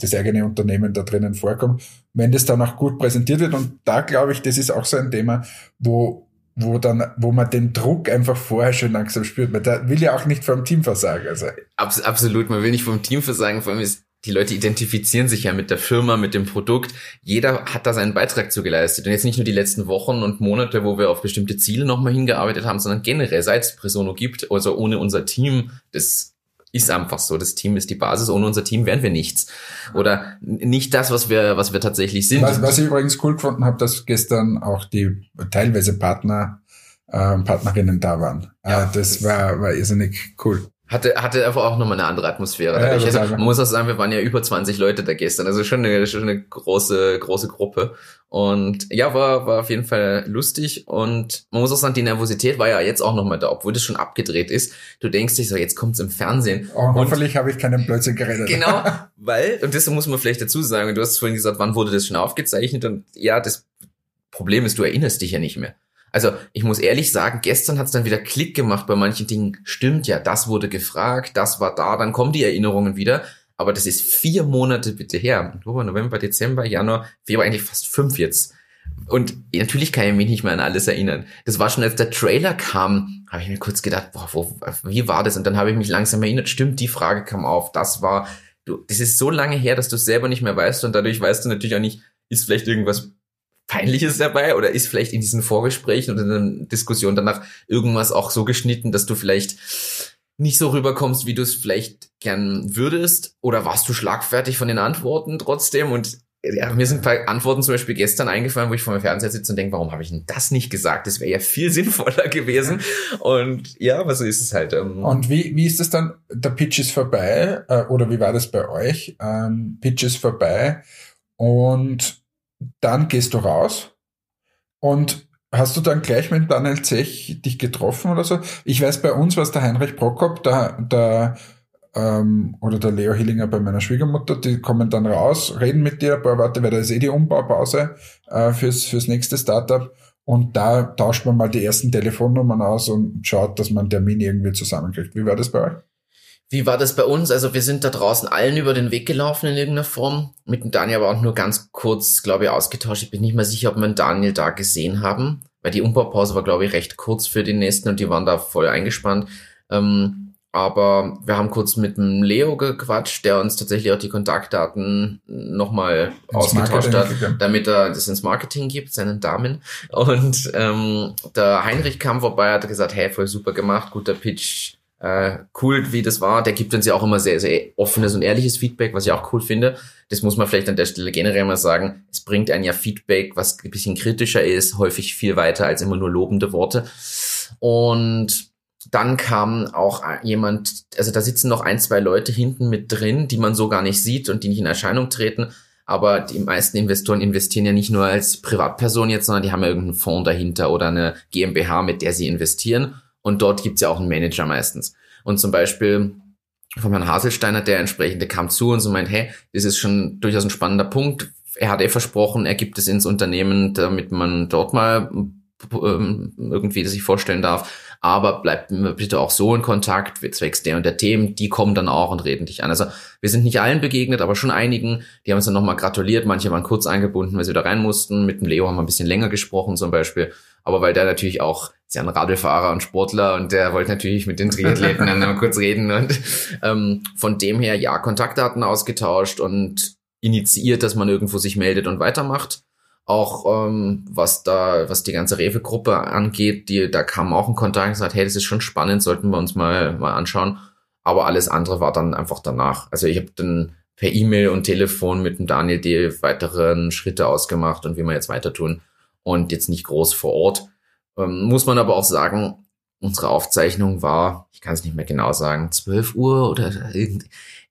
Speaker 1: das eigene Unternehmen da drinnen vorkommt, wenn das dann auch gut präsentiert wird und da glaube ich, das ist auch so ein Thema, wo wo dann, wo man den Druck einfach vorher schon langsam spürt. Man will ja auch nicht vom Team versagen. Also.
Speaker 2: Abs absolut, man will nicht vom Team versagen, vor allem ist die Leute identifizieren sich ja mit der Firma, mit dem Produkt. Jeder hat da seinen Beitrag zu geleistet. Und jetzt nicht nur die letzten Wochen und Monate, wo wir auf bestimmte Ziele nochmal hingearbeitet haben, sondern generell, seit es Presono gibt, also ohne unser Team, das ist einfach so. Das Team ist die Basis. Ohne unser Team wären wir nichts. Oder nicht das, was wir, was wir tatsächlich sind.
Speaker 1: Was, was ich übrigens cool gefunden habe, dass gestern auch die teilweise Partner, äh, Partnerinnen da waren. Ja, äh, das, das war, war irrsinnig cool.
Speaker 2: Hatte, hatte einfach auch nochmal eine andere Atmosphäre. Ja, also, man muss auch sagen, wir waren ja über 20 Leute da gestern, also schon eine, schon eine große, große Gruppe. Und ja, war, war auf jeden Fall lustig. Und man muss auch sagen, die Nervosität war ja jetzt auch nochmal da, obwohl das schon abgedreht ist. Du denkst dich so, jetzt kommt's im Fernsehen.
Speaker 1: Oh, hoffentlich habe ich keinen Blödsinn geredet.
Speaker 2: Genau, weil, und das muss man vielleicht dazu sagen, du hast vorhin gesagt, wann wurde das schon aufgezeichnet? Und ja, das Problem ist, du erinnerst dich ja nicht mehr. Also ich muss ehrlich sagen, gestern hat es dann wieder Klick gemacht bei manchen Dingen. Stimmt ja, das wurde gefragt, das war da, dann kommen die Erinnerungen wieder. Aber das ist vier Monate bitte her. November, Dezember, Januar, Februar, eigentlich fast fünf jetzt. Und natürlich kann ich mich nicht mehr an alles erinnern. Das war schon, als der Trailer kam, habe ich mir kurz gedacht, boah, wo, wie war das? Und dann habe ich mich langsam erinnert, stimmt, die Frage kam auf. Das war, du, das ist so lange her, dass du es selber nicht mehr weißt und dadurch weißt du natürlich auch nicht, ist vielleicht irgendwas Peinliches dabei oder ist vielleicht in diesen Vorgesprächen oder in der Diskussion danach irgendwas auch so geschnitten, dass du vielleicht nicht so rüberkommst, wie du es vielleicht gern würdest? Oder warst du schlagfertig von den Antworten trotzdem? Und ja, mir sind ein paar Antworten zum Beispiel gestern eingefallen, wo ich vor dem Fernseher sitze und denke, warum habe ich denn das nicht gesagt? Das wäre ja viel sinnvoller gewesen. Und ja, aber so ist es halt.
Speaker 1: Ähm. Und wie, wie ist das dann? Der Pitch ist vorbei, äh, oder wie war das bei euch? Ähm, Pitch ist vorbei und dann gehst du raus und hast du dann gleich mit Daniel Zech dich getroffen oder so? Ich weiß, bei uns war es der Heinrich Prokop, der, der ähm, oder der Leo Hillinger bei meiner Schwiegermutter, die kommen dann raus, reden mit dir ein paar Worte, weil da ist eh die Umbaupause äh, fürs, fürs nächste Startup. Und da tauscht man mal die ersten Telefonnummern aus und schaut, dass man einen Termin irgendwie zusammenkriegt. Wie war das bei euch?
Speaker 2: Wie war das bei uns? Also wir sind da draußen allen über den Weg gelaufen in irgendeiner Form. Mit dem Daniel aber auch nur ganz kurz, glaube ich, ausgetauscht. Ich bin nicht mehr sicher, ob wir den Daniel da gesehen haben, weil die Umbaupause war, glaube ich, recht kurz für die nächsten und die waren da voll eingespannt. Ähm, aber wir haben kurz mit dem Leo gequatscht, der uns tatsächlich auch die Kontaktdaten nochmal ausgetauscht hat, damit er das ins Marketing gibt, seinen Damen. Und ähm, der Heinrich kam vorbei, hat gesagt, hey, voll super gemacht, guter Pitch, äh, cool, wie das war. Der gibt uns ja auch immer sehr, sehr offenes und ehrliches Feedback, was ich auch cool finde. Das muss man vielleicht an der Stelle generell mal sagen. Es bringt ein ja Feedback, was ein bisschen kritischer ist, häufig viel weiter als immer nur lobende Worte. Und dann kam auch jemand, also da sitzen noch ein, zwei Leute hinten mit drin, die man so gar nicht sieht und die nicht in Erscheinung treten. Aber die meisten Investoren investieren ja nicht nur als Privatperson jetzt, sondern die haben ja irgendeinen Fonds dahinter oder eine GmbH, mit der sie investieren. Und dort gibt's ja auch einen Manager meistens. Und zum Beispiel von Herrn Haselsteiner, der entsprechende kam zu und so meint, hey, das ist schon durchaus ein spannender Punkt. Er hat eh versprochen, er gibt es ins Unternehmen, damit man dort mal ähm, irgendwie sich vorstellen darf. Aber bleibt bitte auch so in Kontakt, zwecks der und der Themen, die kommen dann auch und reden dich an. Also wir sind nicht allen begegnet, aber schon einigen. Die haben uns dann nochmal gratuliert. Manche waren kurz eingebunden, weil sie da rein mussten. Mit dem Leo haben wir ein bisschen länger gesprochen zum Beispiel aber weil der natürlich auch, ist ja ein Radlfahrer und Sportler und der wollte natürlich mit den Triathleten dann mal kurz reden und ähm, von dem her ja Kontaktdaten ausgetauscht und initiiert, dass man irgendwo sich meldet und weitermacht. Auch ähm, was da, was die ganze Rewe-Gruppe angeht, die, da kam auch ein Kontakt und gesagt, hey, das ist schon spannend, sollten wir uns mal, mal anschauen. Aber alles andere war dann einfach danach. Also ich habe dann per E-Mail und Telefon mit dem Daniel die weiteren Schritte ausgemacht und wie wir jetzt weiter tun und jetzt nicht groß vor Ort. Ähm, muss man aber auch sagen, unsere Aufzeichnung war, ich kann es nicht mehr genau sagen, 12 Uhr oder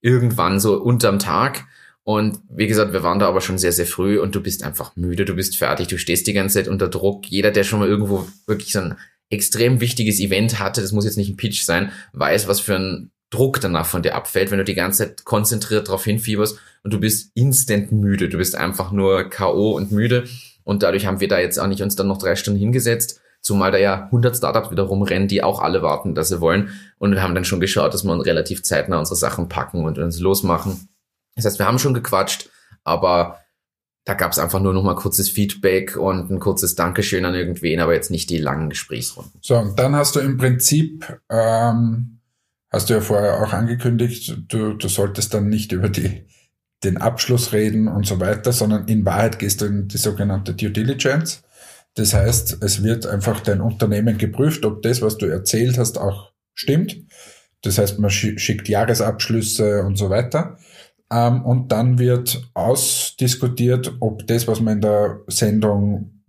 Speaker 2: irgendwann so unterm Tag. Und wie gesagt, wir waren da aber schon sehr, sehr früh und du bist einfach müde, du bist fertig, du stehst die ganze Zeit unter Druck. Jeder, der schon mal irgendwo wirklich so ein extrem wichtiges Event hatte, das muss jetzt nicht ein Pitch sein, weiß, was für ein Druck danach von dir abfällt, wenn du die ganze Zeit konzentriert darauf hinfieberst und du bist instant müde. Du bist einfach nur K.O. und müde. Und dadurch haben wir da jetzt auch nicht uns dann noch drei Stunden hingesetzt, zumal da ja 100 Startups wieder rumrennen, die auch alle warten, dass sie wollen. Und wir haben dann schon geschaut, dass wir relativ zeitnah unsere Sachen packen und uns losmachen. Das heißt, wir haben schon gequatscht, aber da gab es einfach nur noch mal kurzes Feedback und ein kurzes Dankeschön an irgendwen, aber jetzt nicht die langen Gesprächsrunden.
Speaker 1: So, und dann hast du im Prinzip, ähm, hast du ja vorher auch angekündigt, du, du solltest dann nicht über die, den Abschluss reden und so weiter, sondern in Wahrheit gehst du in die sogenannte Due Diligence. Das heißt, es wird einfach dein Unternehmen geprüft, ob das, was du erzählt hast, auch stimmt. Das heißt, man schickt Jahresabschlüsse und so weiter. Ähm, und dann wird ausdiskutiert, ob das, was man in der Sendung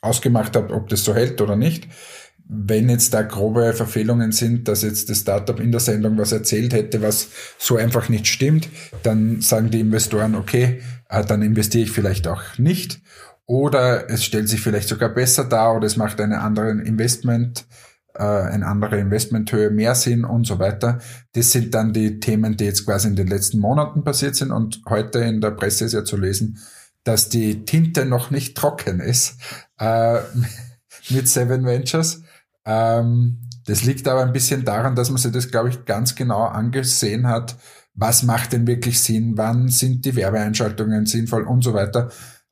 Speaker 1: ausgemacht hat, ob das so hält oder nicht. Wenn jetzt da grobe Verfehlungen sind, dass jetzt das Startup in der Sendung was erzählt hätte, was so einfach nicht stimmt, dann sagen die Investoren, okay, äh, dann investiere ich vielleicht auch nicht. Oder es stellt sich vielleicht sogar besser dar oder es macht einen anderen Investment äh, eine andere Investmenthöhe mehr Sinn und so weiter. Das sind dann die Themen, die jetzt quasi in den letzten Monaten passiert sind und heute in der Presse ist ja zu lesen, dass die Tinte noch nicht trocken ist äh, mit Seven Ventures. Ähm, das liegt aber ein bisschen daran, dass man sich das, glaube ich, ganz genau angesehen hat. Was macht denn wirklich Sinn? Wann sind die Werbeeinschaltungen sinnvoll und so weiter?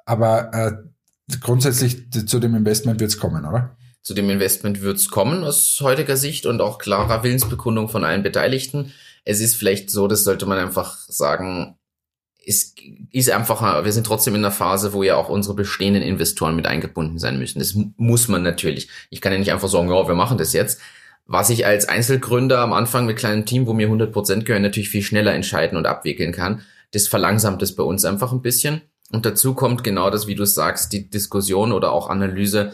Speaker 1: Aber äh, grundsätzlich zu dem Investment wird es kommen, oder?
Speaker 2: zu dem Investment wird es kommen aus heutiger Sicht und auch klarer Willensbekundung von allen Beteiligten. Es ist vielleicht so, das sollte man einfach sagen, es ist einfach, wir sind trotzdem in einer Phase, wo ja auch unsere bestehenden Investoren mit eingebunden sein müssen. Das muss man natürlich. Ich kann ja nicht einfach sagen, ja, wir machen das jetzt. Was ich als Einzelgründer am Anfang mit kleinem Team, wo mir 100 Prozent gehören, natürlich viel schneller entscheiden und abwickeln kann, das verlangsamt es bei uns einfach ein bisschen. Und dazu kommt genau das, wie du sagst, die Diskussion oder auch Analyse,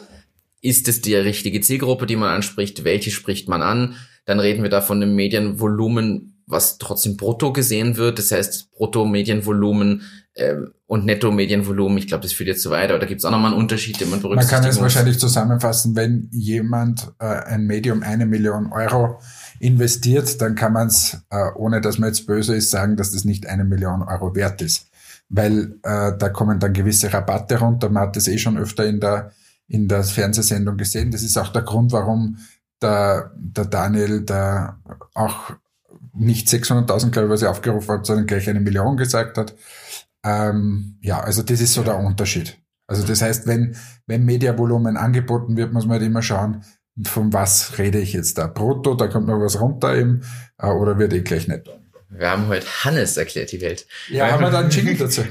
Speaker 2: ist es die richtige Zielgruppe, die man anspricht? Welche spricht man an? Dann reden wir da von einem Medienvolumen, was trotzdem brutto gesehen wird. Das heißt, Brutto-Medienvolumen äh, und Netto-Medienvolumen. Ich glaube, das führt jetzt zu weit. Aber da gibt es auch nochmal einen Unterschied, den
Speaker 1: man berücksichtigen Man kann es wahrscheinlich zusammenfassen, wenn jemand äh, ein Medium eine Million Euro investiert, dann kann man es, äh, ohne dass man jetzt böse ist, sagen, dass das nicht eine Million Euro wert ist. Weil äh, da kommen dann gewisse Rabatte runter. Man hat das eh schon öfter in der in der Fernsehsendung gesehen. Das ist auch der Grund, warum der, der Daniel da auch nicht 600.000, glaube ich, er aufgerufen hat, sondern gleich eine Million gesagt hat. Ähm, ja, also das ist so der Unterschied. Also das heißt, wenn, wenn Mediavolumen angeboten wird, muss man halt immer schauen, von was rede ich jetzt da? Brutto, da kommt noch was runter eben, äh, oder wird eh gleich netto?
Speaker 2: Wir haben heute Hannes erklärt die Welt.
Speaker 1: Ja, haben wir dann einen Jingle dazu.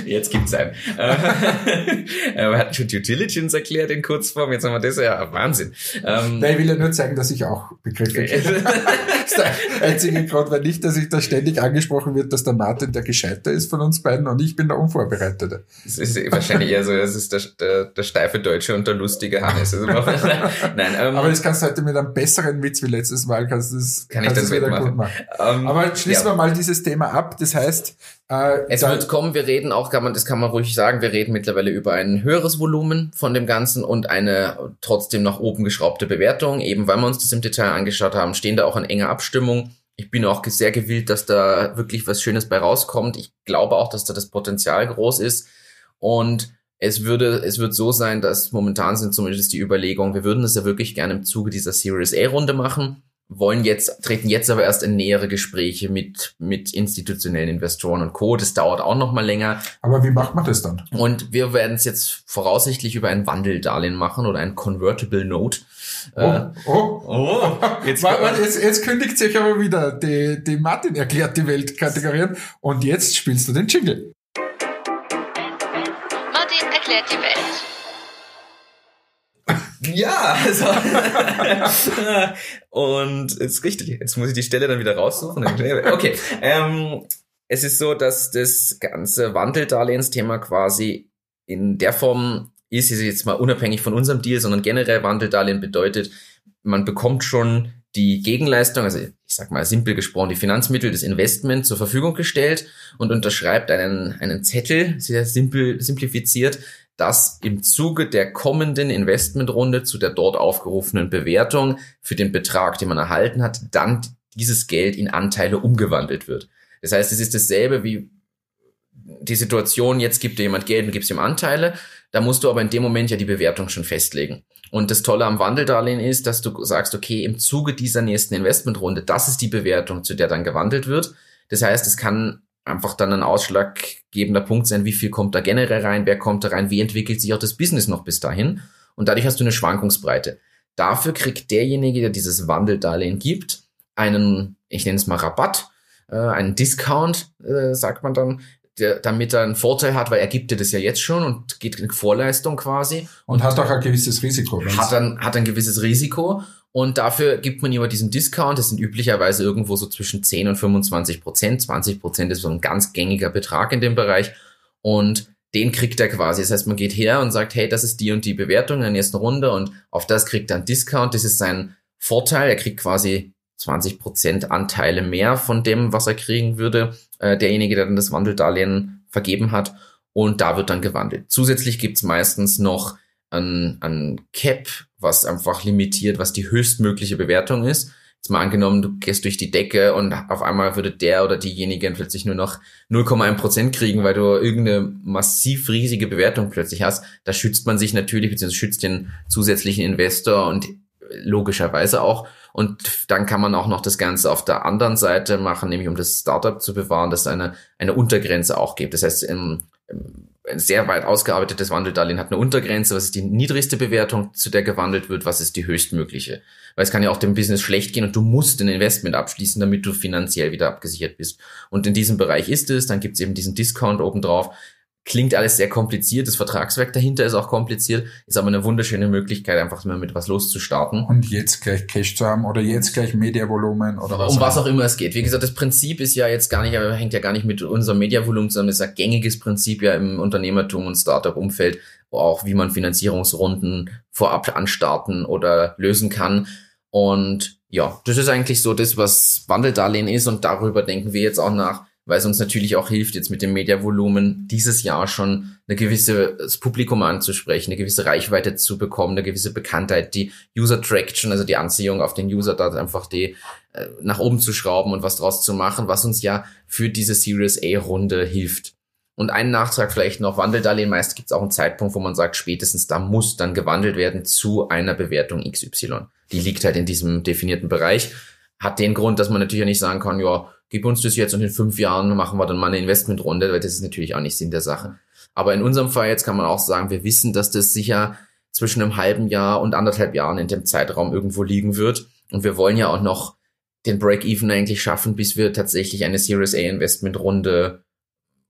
Speaker 2: jetzt gibt's einen. wir hatten schon Due Diligence erklärt in Kurzform, jetzt haben wir das ja Wahnsinn.
Speaker 1: Ähm, Nein, ich will ja nur zeigen, dass ich auch Begriffe kenne. das ist der einzige Grund, weil nicht, dass ich da ständig angesprochen wird, dass der Martin der Gescheiter ist von uns beiden und ich bin der Unvorbereitete.
Speaker 2: Das ist wahrscheinlich eher so, das ist der, der, der steife Deutsche und der lustige Hannes. Also,
Speaker 1: nein, ähm, Aber das kannst du heute mit einem besseren Witz wie letztes Mal, kannst du das,
Speaker 2: kann kannst ich das wieder gut machen.
Speaker 1: Ähm, Aber schließen ja. wir mal dieses Thema ab. Das heißt,
Speaker 2: äh, es wird kommen. Wir reden auch, kann man, das kann man ruhig sagen. Wir reden mittlerweile über ein höheres Volumen von dem Ganzen und eine trotzdem nach oben geschraubte Bewertung. Eben weil wir uns das im Detail angeschaut haben, stehen da auch in enger Abstimmung. Ich bin auch sehr gewillt, dass da wirklich was Schönes bei rauskommt. Ich glaube auch, dass da das Potenzial groß ist und es würde, es wird so sein, dass momentan sind zumindest die Überlegungen, wir würden das ja wirklich gerne im Zuge dieser Series A Runde machen wollen jetzt, treten jetzt aber erst in nähere Gespräche mit, mit institutionellen Investoren und Co. Das dauert auch noch mal länger.
Speaker 1: Aber wie macht man das dann?
Speaker 2: Und wir werden es jetzt voraussichtlich über ein Wandeldarlehen machen oder ein Convertible Note.
Speaker 1: Oh, äh, oh, oh. Jetzt, jetzt, jetzt kündigt sich aber wieder die, die Martin erklärt die Welt Kategorien und jetzt spielst du den Jingle.
Speaker 3: Martin erklärt die Welt.
Speaker 2: Ja, also. und ist richtig. Jetzt muss ich die Stelle dann wieder raussuchen. Okay. Ähm, es ist so, dass das ganze Wandeldarlehensthema quasi in der Form ist, ist jetzt mal unabhängig von unserem Deal, sondern generell Wandeldarlehen bedeutet, man bekommt schon die Gegenleistung, also ich sag mal simpel gesprochen, die Finanzmittel des Investment zur Verfügung gestellt und unterschreibt einen, einen Zettel, sehr simpel, simplifiziert, dass im Zuge der kommenden Investmentrunde zu der dort aufgerufenen Bewertung für den Betrag, den man erhalten hat, dann dieses Geld in Anteile umgewandelt wird. Das heißt, es ist dasselbe wie die Situation, jetzt gibt dir jemand Geld und gibst ihm Anteile, da musst du aber in dem Moment ja die Bewertung schon festlegen. Und das Tolle am Wandeldarlehen ist, dass du sagst, okay, im Zuge dieser nächsten Investmentrunde, das ist die Bewertung, zu der dann gewandelt wird. Das heißt, es kann einfach dann ein ausschlaggebender Punkt sein, wie viel kommt da generell rein, wer kommt da rein, wie entwickelt sich auch das Business noch bis dahin. Und dadurch hast du eine Schwankungsbreite. Dafür kriegt derjenige, der dieses Wandeldarlehen gibt, einen, ich nenne es mal Rabatt, äh, einen Discount, äh, sagt man dann, der, damit er einen Vorteil hat, weil er gibt dir das ja jetzt schon und geht in Vorleistung quasi.
Speaker 1: Und, und hat auch ein gewisses Risiko.
Speaker 2: Hat dann, hat ein gewisses Risiko und dafür gibt man ihm diesen Discount. Das sind üblicherweise irgendwo so zwischen 10 und 25 Prozent. 20 Prozent ist so ein ganz gängiger Betrag in dem Bereich. Und den kriegt er quasi. Das heißt, man geht her und sagt, hey, das ist die und die Bewertung in der nächsten Runde und auf das kriegt er einen Discount. Das ist sein Vorteil. Er kriegt quasi 20 Prozent Anteile mehr von dem, was er kriegen würde, äh, derjenige, der dann das Wandeldarlehen vergeben hat. Und da wird dann gewandelt. Zusätzlich gibt's meistens noch ein, ein Cap, was einfach limitiert, was die höchstmögliche Bewertung ist. Jetzt mal angenommen, du gehst durch die Decke und auf einmal würde der oder diejenige plötzlich nur noch 0,1 Prozent kriegen, weil du irgendeine massiv riesige Bewertung plötzlich hast. Da schützt man sich natürlich, beziehungsweise schützt den zusätzlichen Investor und logischerweise auch. Und dann kann man auch noch das Ganze auf der anderen Seite machen, nämlich um das Startup zu bewahren, dass es eine, eine Untergrenze auch gibt. Das heißt, im, sehr weit ausgearbeitetes Wandeldarlehen hat eine Untergrenze, was ist die niedrigste Bewertung, zu der gewandelt wird, was ist die höchstmögliche. Weil es kann ja auch dem Business schlecht gehen und du musst ein Investment abschließen, damit du finanziell wieder abgesichert bist. Und in diesem Bereich ist es, dann gibt es eben diesen Discount obendrauf. Klingt alles sehr kompliziert, das Vertragswerk dahinter ist auch kompliziert, ist aber eine wunderschöne Möglichkeit, einfach mal mit was loszustarten.
Speaker 1: Und jetzt gleich Cash zu haben oder jetzt gleich Mediavolumen oder
Speaker 2: was. Um was auch immer es geht. Wie gesagt, das Prinzip ist ja jetzt gar nicht, hängt ja gar nicht mit unserem Mediavolumen zusammen, das ist ein gängiges Prinzip ja im Unternehmertum und Startup-Umfeld, auch wie man Finanzierungsrunden vorab anstarten oder lösen kann. Und ja, das ist eigentlich so das, was Wandeldarlehen ist und darüber denken wir jetzt auch nach weil es uns natürlich auch hilft, jetzt mit dem Mediavolumen dieses Jahr schon eine gewisse das Publikum anzusprechen, eine gewisse Reichweite zu bekommen, eine gewisse Bekanntheit, die User Traction, also die Anziehung auf den User, da einfach die äh, nach oben zu schrauben und was draus zu machen, was uns ja für diese Series A Runde hilft. Und einen Nachtrag vielleicht noch, Wandeldarlehen, meist gibt es auch einen Zeitpunkt, wo man sagt, spätestens da muss dann gewandelt werden zu einer Bewertung XY. Die liegt halt in diesem definierten Bereich. Hat den Grund, dass man natürlich nicht sagen kann, ja, gib uns das jetzt und in fünf Jahren machen wir dann mal eine Investmentrunde, weil das ist natürlich auch nicht Sinn der Sache. Aber in unserem Fall jetzt kann man auch sagen, wir wissen, dass das sicher zwischen einem halben Jahr und anderthalb Jahren in dem Zeitraum irgendwo liegen wird. Und wir wollen ja auch noch den Break-Even eigentlich schaffen, bis wir tatsächlich eine Series A Investmentrunde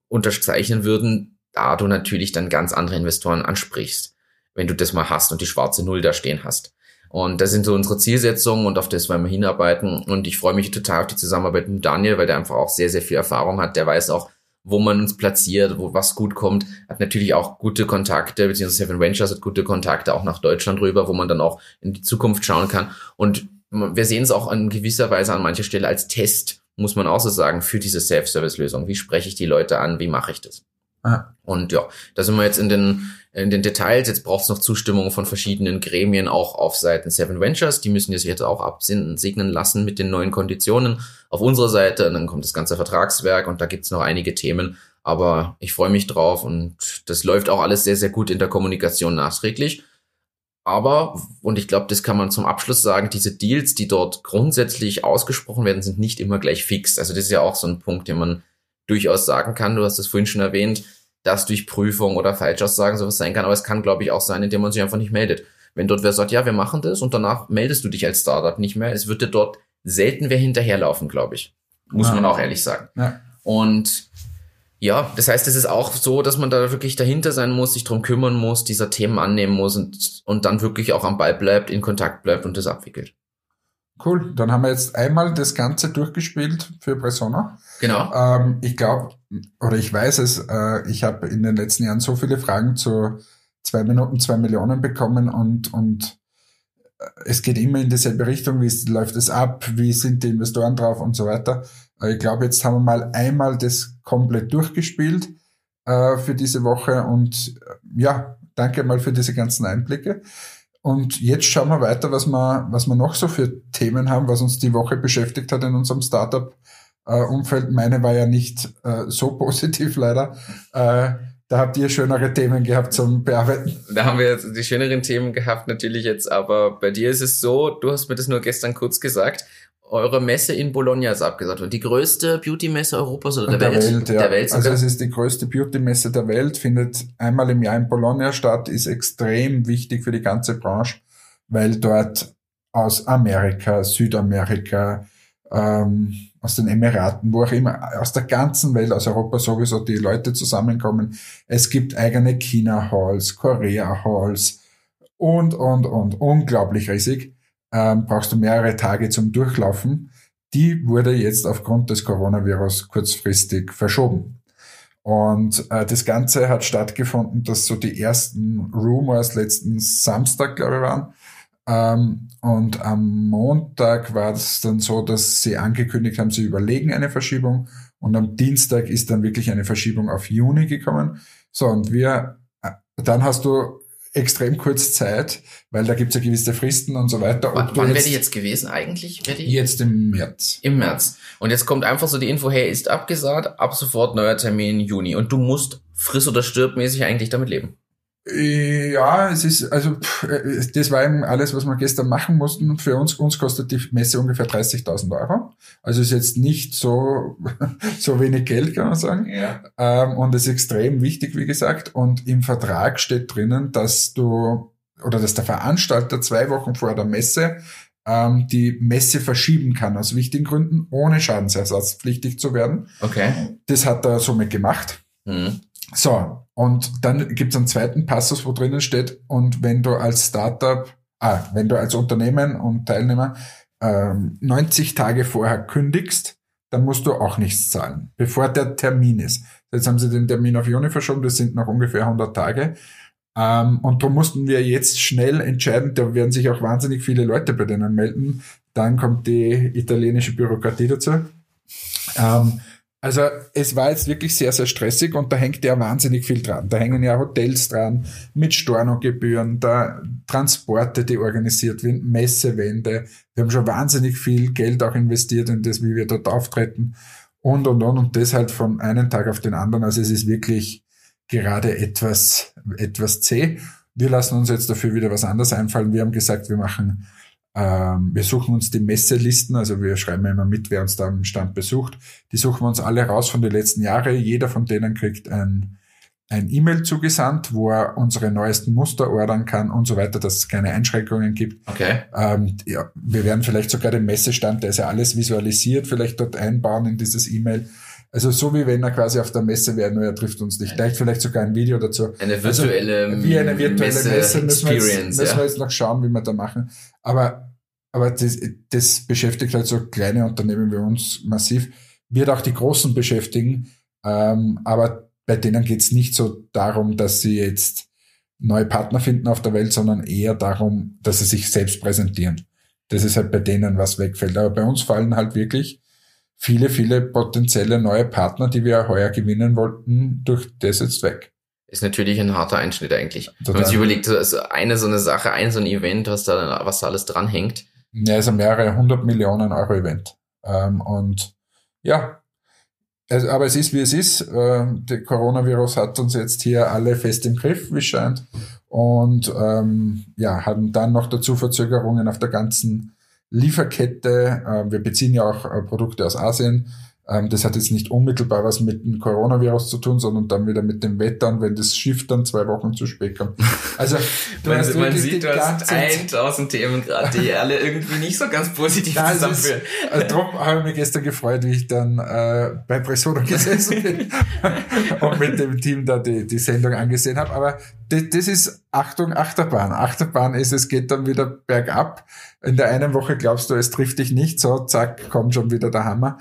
Speaker 2: unterzeichnen würden, da du natürlich dann ganz andere Investoren ansprichst, wenn du das mal hast und die schwarze Null da stehen hast. Und das sind so unsere Zielsetzungen und auf das wollen wir hinarbeiten. Und ich freue mich total auf die Zusammenarbeit mit Daniel, weil der einfach auch sehr, sehr viel Erfahrung hat. Der weiß auch, wo man uns platziert, wo was gut kommt, hat natürlich auch gute Kontakte, beziehungsweise Seven Ventures hat gute Kontakte auch nach Deutschland rüber, wo man dann auch in die Zukunft schauen kann. Und wir sehen es auch in gewisser Weise an mancher Stelle als Test, muss man auch so sagen, für diese Self-Service-Lösung. Wie spreche ich die Leute an? Wie mache ich das? Ah. Und ja, da sind wir jetzt in den in den Details. Jetzt braucht es noch Zustimmung von verschiedenen Gremien, auch auf Seiten Seven Ventures. Die müssen sich jetzt auch absegnen lassen mit den neuen Konditionen auf unserer Seite. Und dann kommt das ganze Vertragswerk und da gibt's noch einige Themen. Aber ich freue mich drauf und das läuft auch alles sehr, sehr gut in der Kommunikation nachträglich. Aber, und ich glaube, das kann man zum Abschluss sagen, diese Deals, die dort grundsätzlich ausgesprochen werden, sind nicht immer gleich fix. Also das ist ja auch so ein Punkt, den man durchaus sagen kann. Du hast es vorhin schon erwähnt dass durch Prüfung oder Falschaussagen sowas sein kann. Aber es kann, glaube ich, auch sein, indem man sich einfach nicht meldet. Wenn dort wer sagt, ja, wir machen das und danach meldest du dich als Startup nicht mehr, es wird dir dort selten wer hinterherlaufen, glaube ich. Muss ja. man auch ehrlich sagen. Ja. Und ja, das heißt, es ist auch so, dass man da wirklich dahinter sein muss, sich drum kümmern muss, dieser Themen annehmen muss und, und dann wirklich auch am Ball bleibt, in Kontakt bleibt und das abwickelt.
Speaker 1: Cool, dann haben wir jetzt einmal das Ganze durchgespielt für Persona.
Speaker 2: Genau.
Speaker 1: Ähm, ich glaube, oder ich weiß es, äh, ich habe in den letzten Jahren so viele Fragen zu zwei Minuten, zwei Millionen bekommen und, und äh, es geht immer in dieselbe Richtung, wie läuft es ab, wie sind die Investoren drauf und so weiter. Äh, ich glaube, jetzt haben wir mal einmal das komplett durchgespielt äh, für diese Woche und äh, ja, danke mal für diese ganzen Einblicke. Und jetzt schauen wir weiter, was wir, was wir noch so für Themen haben, was uns die Woche beschäftigt hat in unserem Startup-Umfeld. Meine war ja nicht äh, so positiv leider. Äh, da habt ihr schönere Themen gehabt zum Bearbeiten.
Speaker 2: Da haben wir jetzt die schöneren Themen gehabt natürlich jetzt, aber bei dir ist es so, du hast mir das nur gestern kurz gesagt, eure Messe in Bologna ist abgesagt und die größte Beauty-Messe Europas oder der, der Welt? Welt
Speaker 1: ja. Der Welt also es ist die größte Beauty-Messe der Welt, findet einmal im Jahr in Bologna statt, ist extrem wichtig für die ganze Branche, weil dort aus Amerika, Südamerika, ähm, aus den Emiraten, wo auch immer, aus der ganzen Welt, aus Europa sowieso, die Leute zusammenkommen. Es gibt eigene China-Halls, Korea-Halls und, und, und. Unglaublich riesig ähm, brauchst du mehrere Tage zum Durchlaufen. Die wurde jetzt aufgrund des Coronavirus kurzfristig verschoben. Und äh, das Ganze hat stattgefunden, dass so die ersten Rumors letzten Samstag, glaube ich, waren. Ähm, und am Montag war es dann so, dass sie angekündigt haben, sie überlegen eine Verschiebung. Und am Dienstag ist dann wirklich eine Verschiebung auf Juni gekommen. So, und wir, äh, dann hast du extrem kurz Zeit, weil da gibt's ja gewisse Fristen und so weiter.
Speaker 2: wann wann wäre die jetzt gewesen eigentlich?
Speaker 1: Die? Jetzt im März.
Speaker 2: Im März. Und jetzt kommt einfach so die Info, hey, ist abgesagt, ab sofort neuer Termin Juni. Und du musst friss oder stirb mäßig eigentlich damit leben.
Speaker 1: Ja, es ist, also pff, äh, das war eben alles, was wir gestern machen mussten. Für uns, uns kostet die Messe ungefähr 30.000 Euro. Also ist jetzt nicht so, so wenig Geld, kann man sagen. Ja. Ähm, und es ist extrem wichtig, wie gesagt. Und im Vertrag steht drinnen, dass du, oder dass der Veranstalter zwei Wochen vor der Messe ähm, die Messe verschieben kann, aus wichtigen Gründen, ohne schadensersatzpflichtig zu werden.
Speaker 2: Okay.
Speaker 1: Das hat er somit gemacht.
Speaker 2: Mhm.
Speaker 1: So, und dann gibt es einen zweiten Passus, wo drinnen steht, und wenn du als Startup, ah, wenn du als Unternehmen und Teilnehmer ähm, 90 Tage vorher kündigst, dann musst du auch nichts zahlen, bevor der Termin ist. Jetzt haben sie den Termin auf Juni verschoben, das sind noch ungefähr 100 Tage. Ähm, und darum mussten wir jetzt schnell entscheiden, da werden sich auch wahnsinnig viele Leute bei denen melden. Dann kommt die italienische Bürokratie dazu. Ähm, also es war jetzt wirklich sehr, sehr stressig und da hängt ja wahnsinnig viel dran. Da hängen ja Hotels dran mit Stornogebühren, da Transporte, die organisiert werden, Messewände. Wir haben schon wahnsinnig viel Geld auch investiert in das, wie wir dort auftreten und, und, und. Und das halt von einem Tag auf den anderen. Also es ist wirklich gerade etwas, etwas zäh. Wir lassen uns jetzt dafür wieder was anderes einfallen. Wir haben gesagt, wir machen ähm, wir suchen uns die Messelisten, also wir schreiben immer mit, wer uns da am Stand besucht. Die suchen wir uns alle raus von den letzten Jahren. Jeder von denen kriegt ein ein E-Mail zugesandt, wo er unsere neuesten Muster ordern kann und so weiter, dass es keine Einschränkungen gibt.
Speaker 2: Okay.
Speaker 1: Ähm, ja, wir werden vielleicht sogar den Messestand, der ist ja alles visualisiert, vielleicht dort einbauen in dieses E-Mail. Also so wie wenn er quasi auf der Messe wäre, nur er trifft uns nicht. Gleich vielleicht sogar ein Video dazu.
Speaker 2: Eine virtuelle
Speaker 1: also, Wie eine virtuelle Messe, Messe müssen, wir jetzt, müssen wir jetzt noch schauen, wie wir da machen. Aber, aber das, das beschäftigt halt so kleine Unternehmen wie uns massiv. Wird auch die Großen beschäftigen. Ähm, aber bei denen geht es nicht so darum, dass sie jetzt neue Partner finden auf der Welt, sondern eher darum, dass sie sich selbst präsentieren. Das ist halt bei denen, was wegfällt. Aber bei uns fallen halt wirklich viele, viele potenzielle neue Partner, die wir heuer gewinnen wollten, durch das jetzt weg.
Speaker 2: Ist natürlich ein harter Einschnitt eigentlich. Total. Wenn man sich überlegt, also eine so eine Sache, ein so ein Event, was da, was da alles dranhängt.
Speaker 1: Ja, ist ein mehrere hundert Millionen Euro Event. Ähm, und ja, also, aber es ist, wie es ist. Äh, der Coronavirus hat uns jetzt hier alle fest im Griff, wie es scheint. Und ähm, ja, haben dann noch dazu Verzögerungen auf der ganzen Lieferkette. Äh, wir beziehen ja auch äh, Produkte aus Asien. Ähm, das hat jetzt nicht unmittelbar was mit dem Coronavirus zu tun, sondern dann wieder mit dem Wetter und wenn das Schiff dann zwei Wochen zu spät kommt.
Speaker 2: Also du man, hast man sieht, du hast 1000 Themen gerade, die alle irgendwie nicht so ganz positiv zusammenführen.
Speaker 1: Also darum habe ich mich gestern gefreut, wie ich dann äh, bei Pressodo gesessen bin und mit dem Team da die, die Sendung angesehen habe. Aber das, das ist Achtung, Achterbahn. Achterbahn ist, es geht dann wieder bergab. In der einen Woche glaubst du, es trifft dich nicht, so zack, kommt schon wieder der Hammer.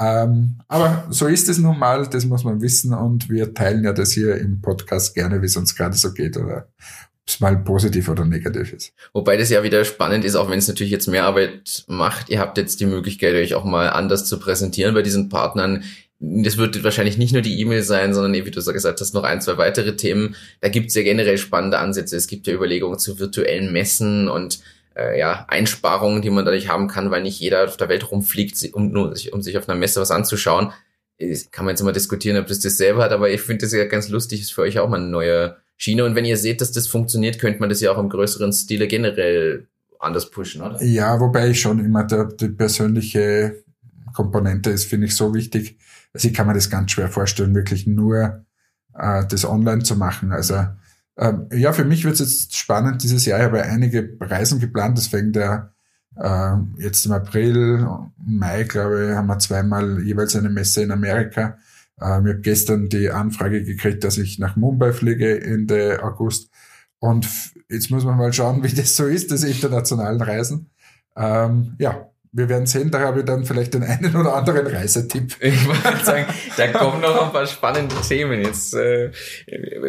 Speaker 1: Ähm, aber so ist es nun mal, das muss man wissen und wir teilen ja das hier im Podcast gerne, wie es uns gerade so geht oder ob es mal positiv oder negativ ist.
Speaker 2: Wobei das ja wieder spannend ist, auch wenn es natürlich jetzt mehr Arbeit macht. Ihr habt jetzt die Möglichkeit, euch auch mal anders zu präsentieren bei diesen Partnern. das wird wahrscheinlich nicht nur die E-Mail sein, sondern wie du gesagt hast, noch ein, zwei weitere Themen. Da gibt es ja generell spannende Ansätze. Es gibt ja Überlegungen zu virtuellen Messen und äh, ja, Einsparungen, die man dadurch haben kann, weil nicht jeder auf der Welt rumfliegt, um, nur, um sich auf einer Messe was anzuschauen. Kann man jetzt immer diskutieren, ob das das selber hat, aber ich finde das ja ganz lustig, ist für euch auch mal eine neue Schiene. Und wenn ihr seht, dass das funktioniert, könnte man das ja auch im größeren Stile generell anders pushen, oder?
Speaker 1: Ja, wobei ich schon immer der, die persönliche Komponente ist, finde ich, so wichtig. Also ich kann mir das ganz schwer vorstellen, wirklich nur äh, das online zu machen. Also ähm, ja, für mich wird es jetzt spannend dieses Jahr. Ich habe einige Reisen geplant, deswegen der äh, jetzt im April, Mai, glaube ich, haben wir zweimal jeweils eine Messe in Amerika. Ähm, ich habe gestern die Anfrage gekriegt, dass ich nach Mumbai fliege Ende August. Und jetzt muss man mal schauen, wie das so ist, diese internationalen Reisen. Ähm, ja, wir werden sehen, da habe ich dann vielleicht den einen oder anderen Reisetipp.
Speaker 2: Ich wollte sagen, da kommen noch ein paar spannende Themen. Jetzt äh,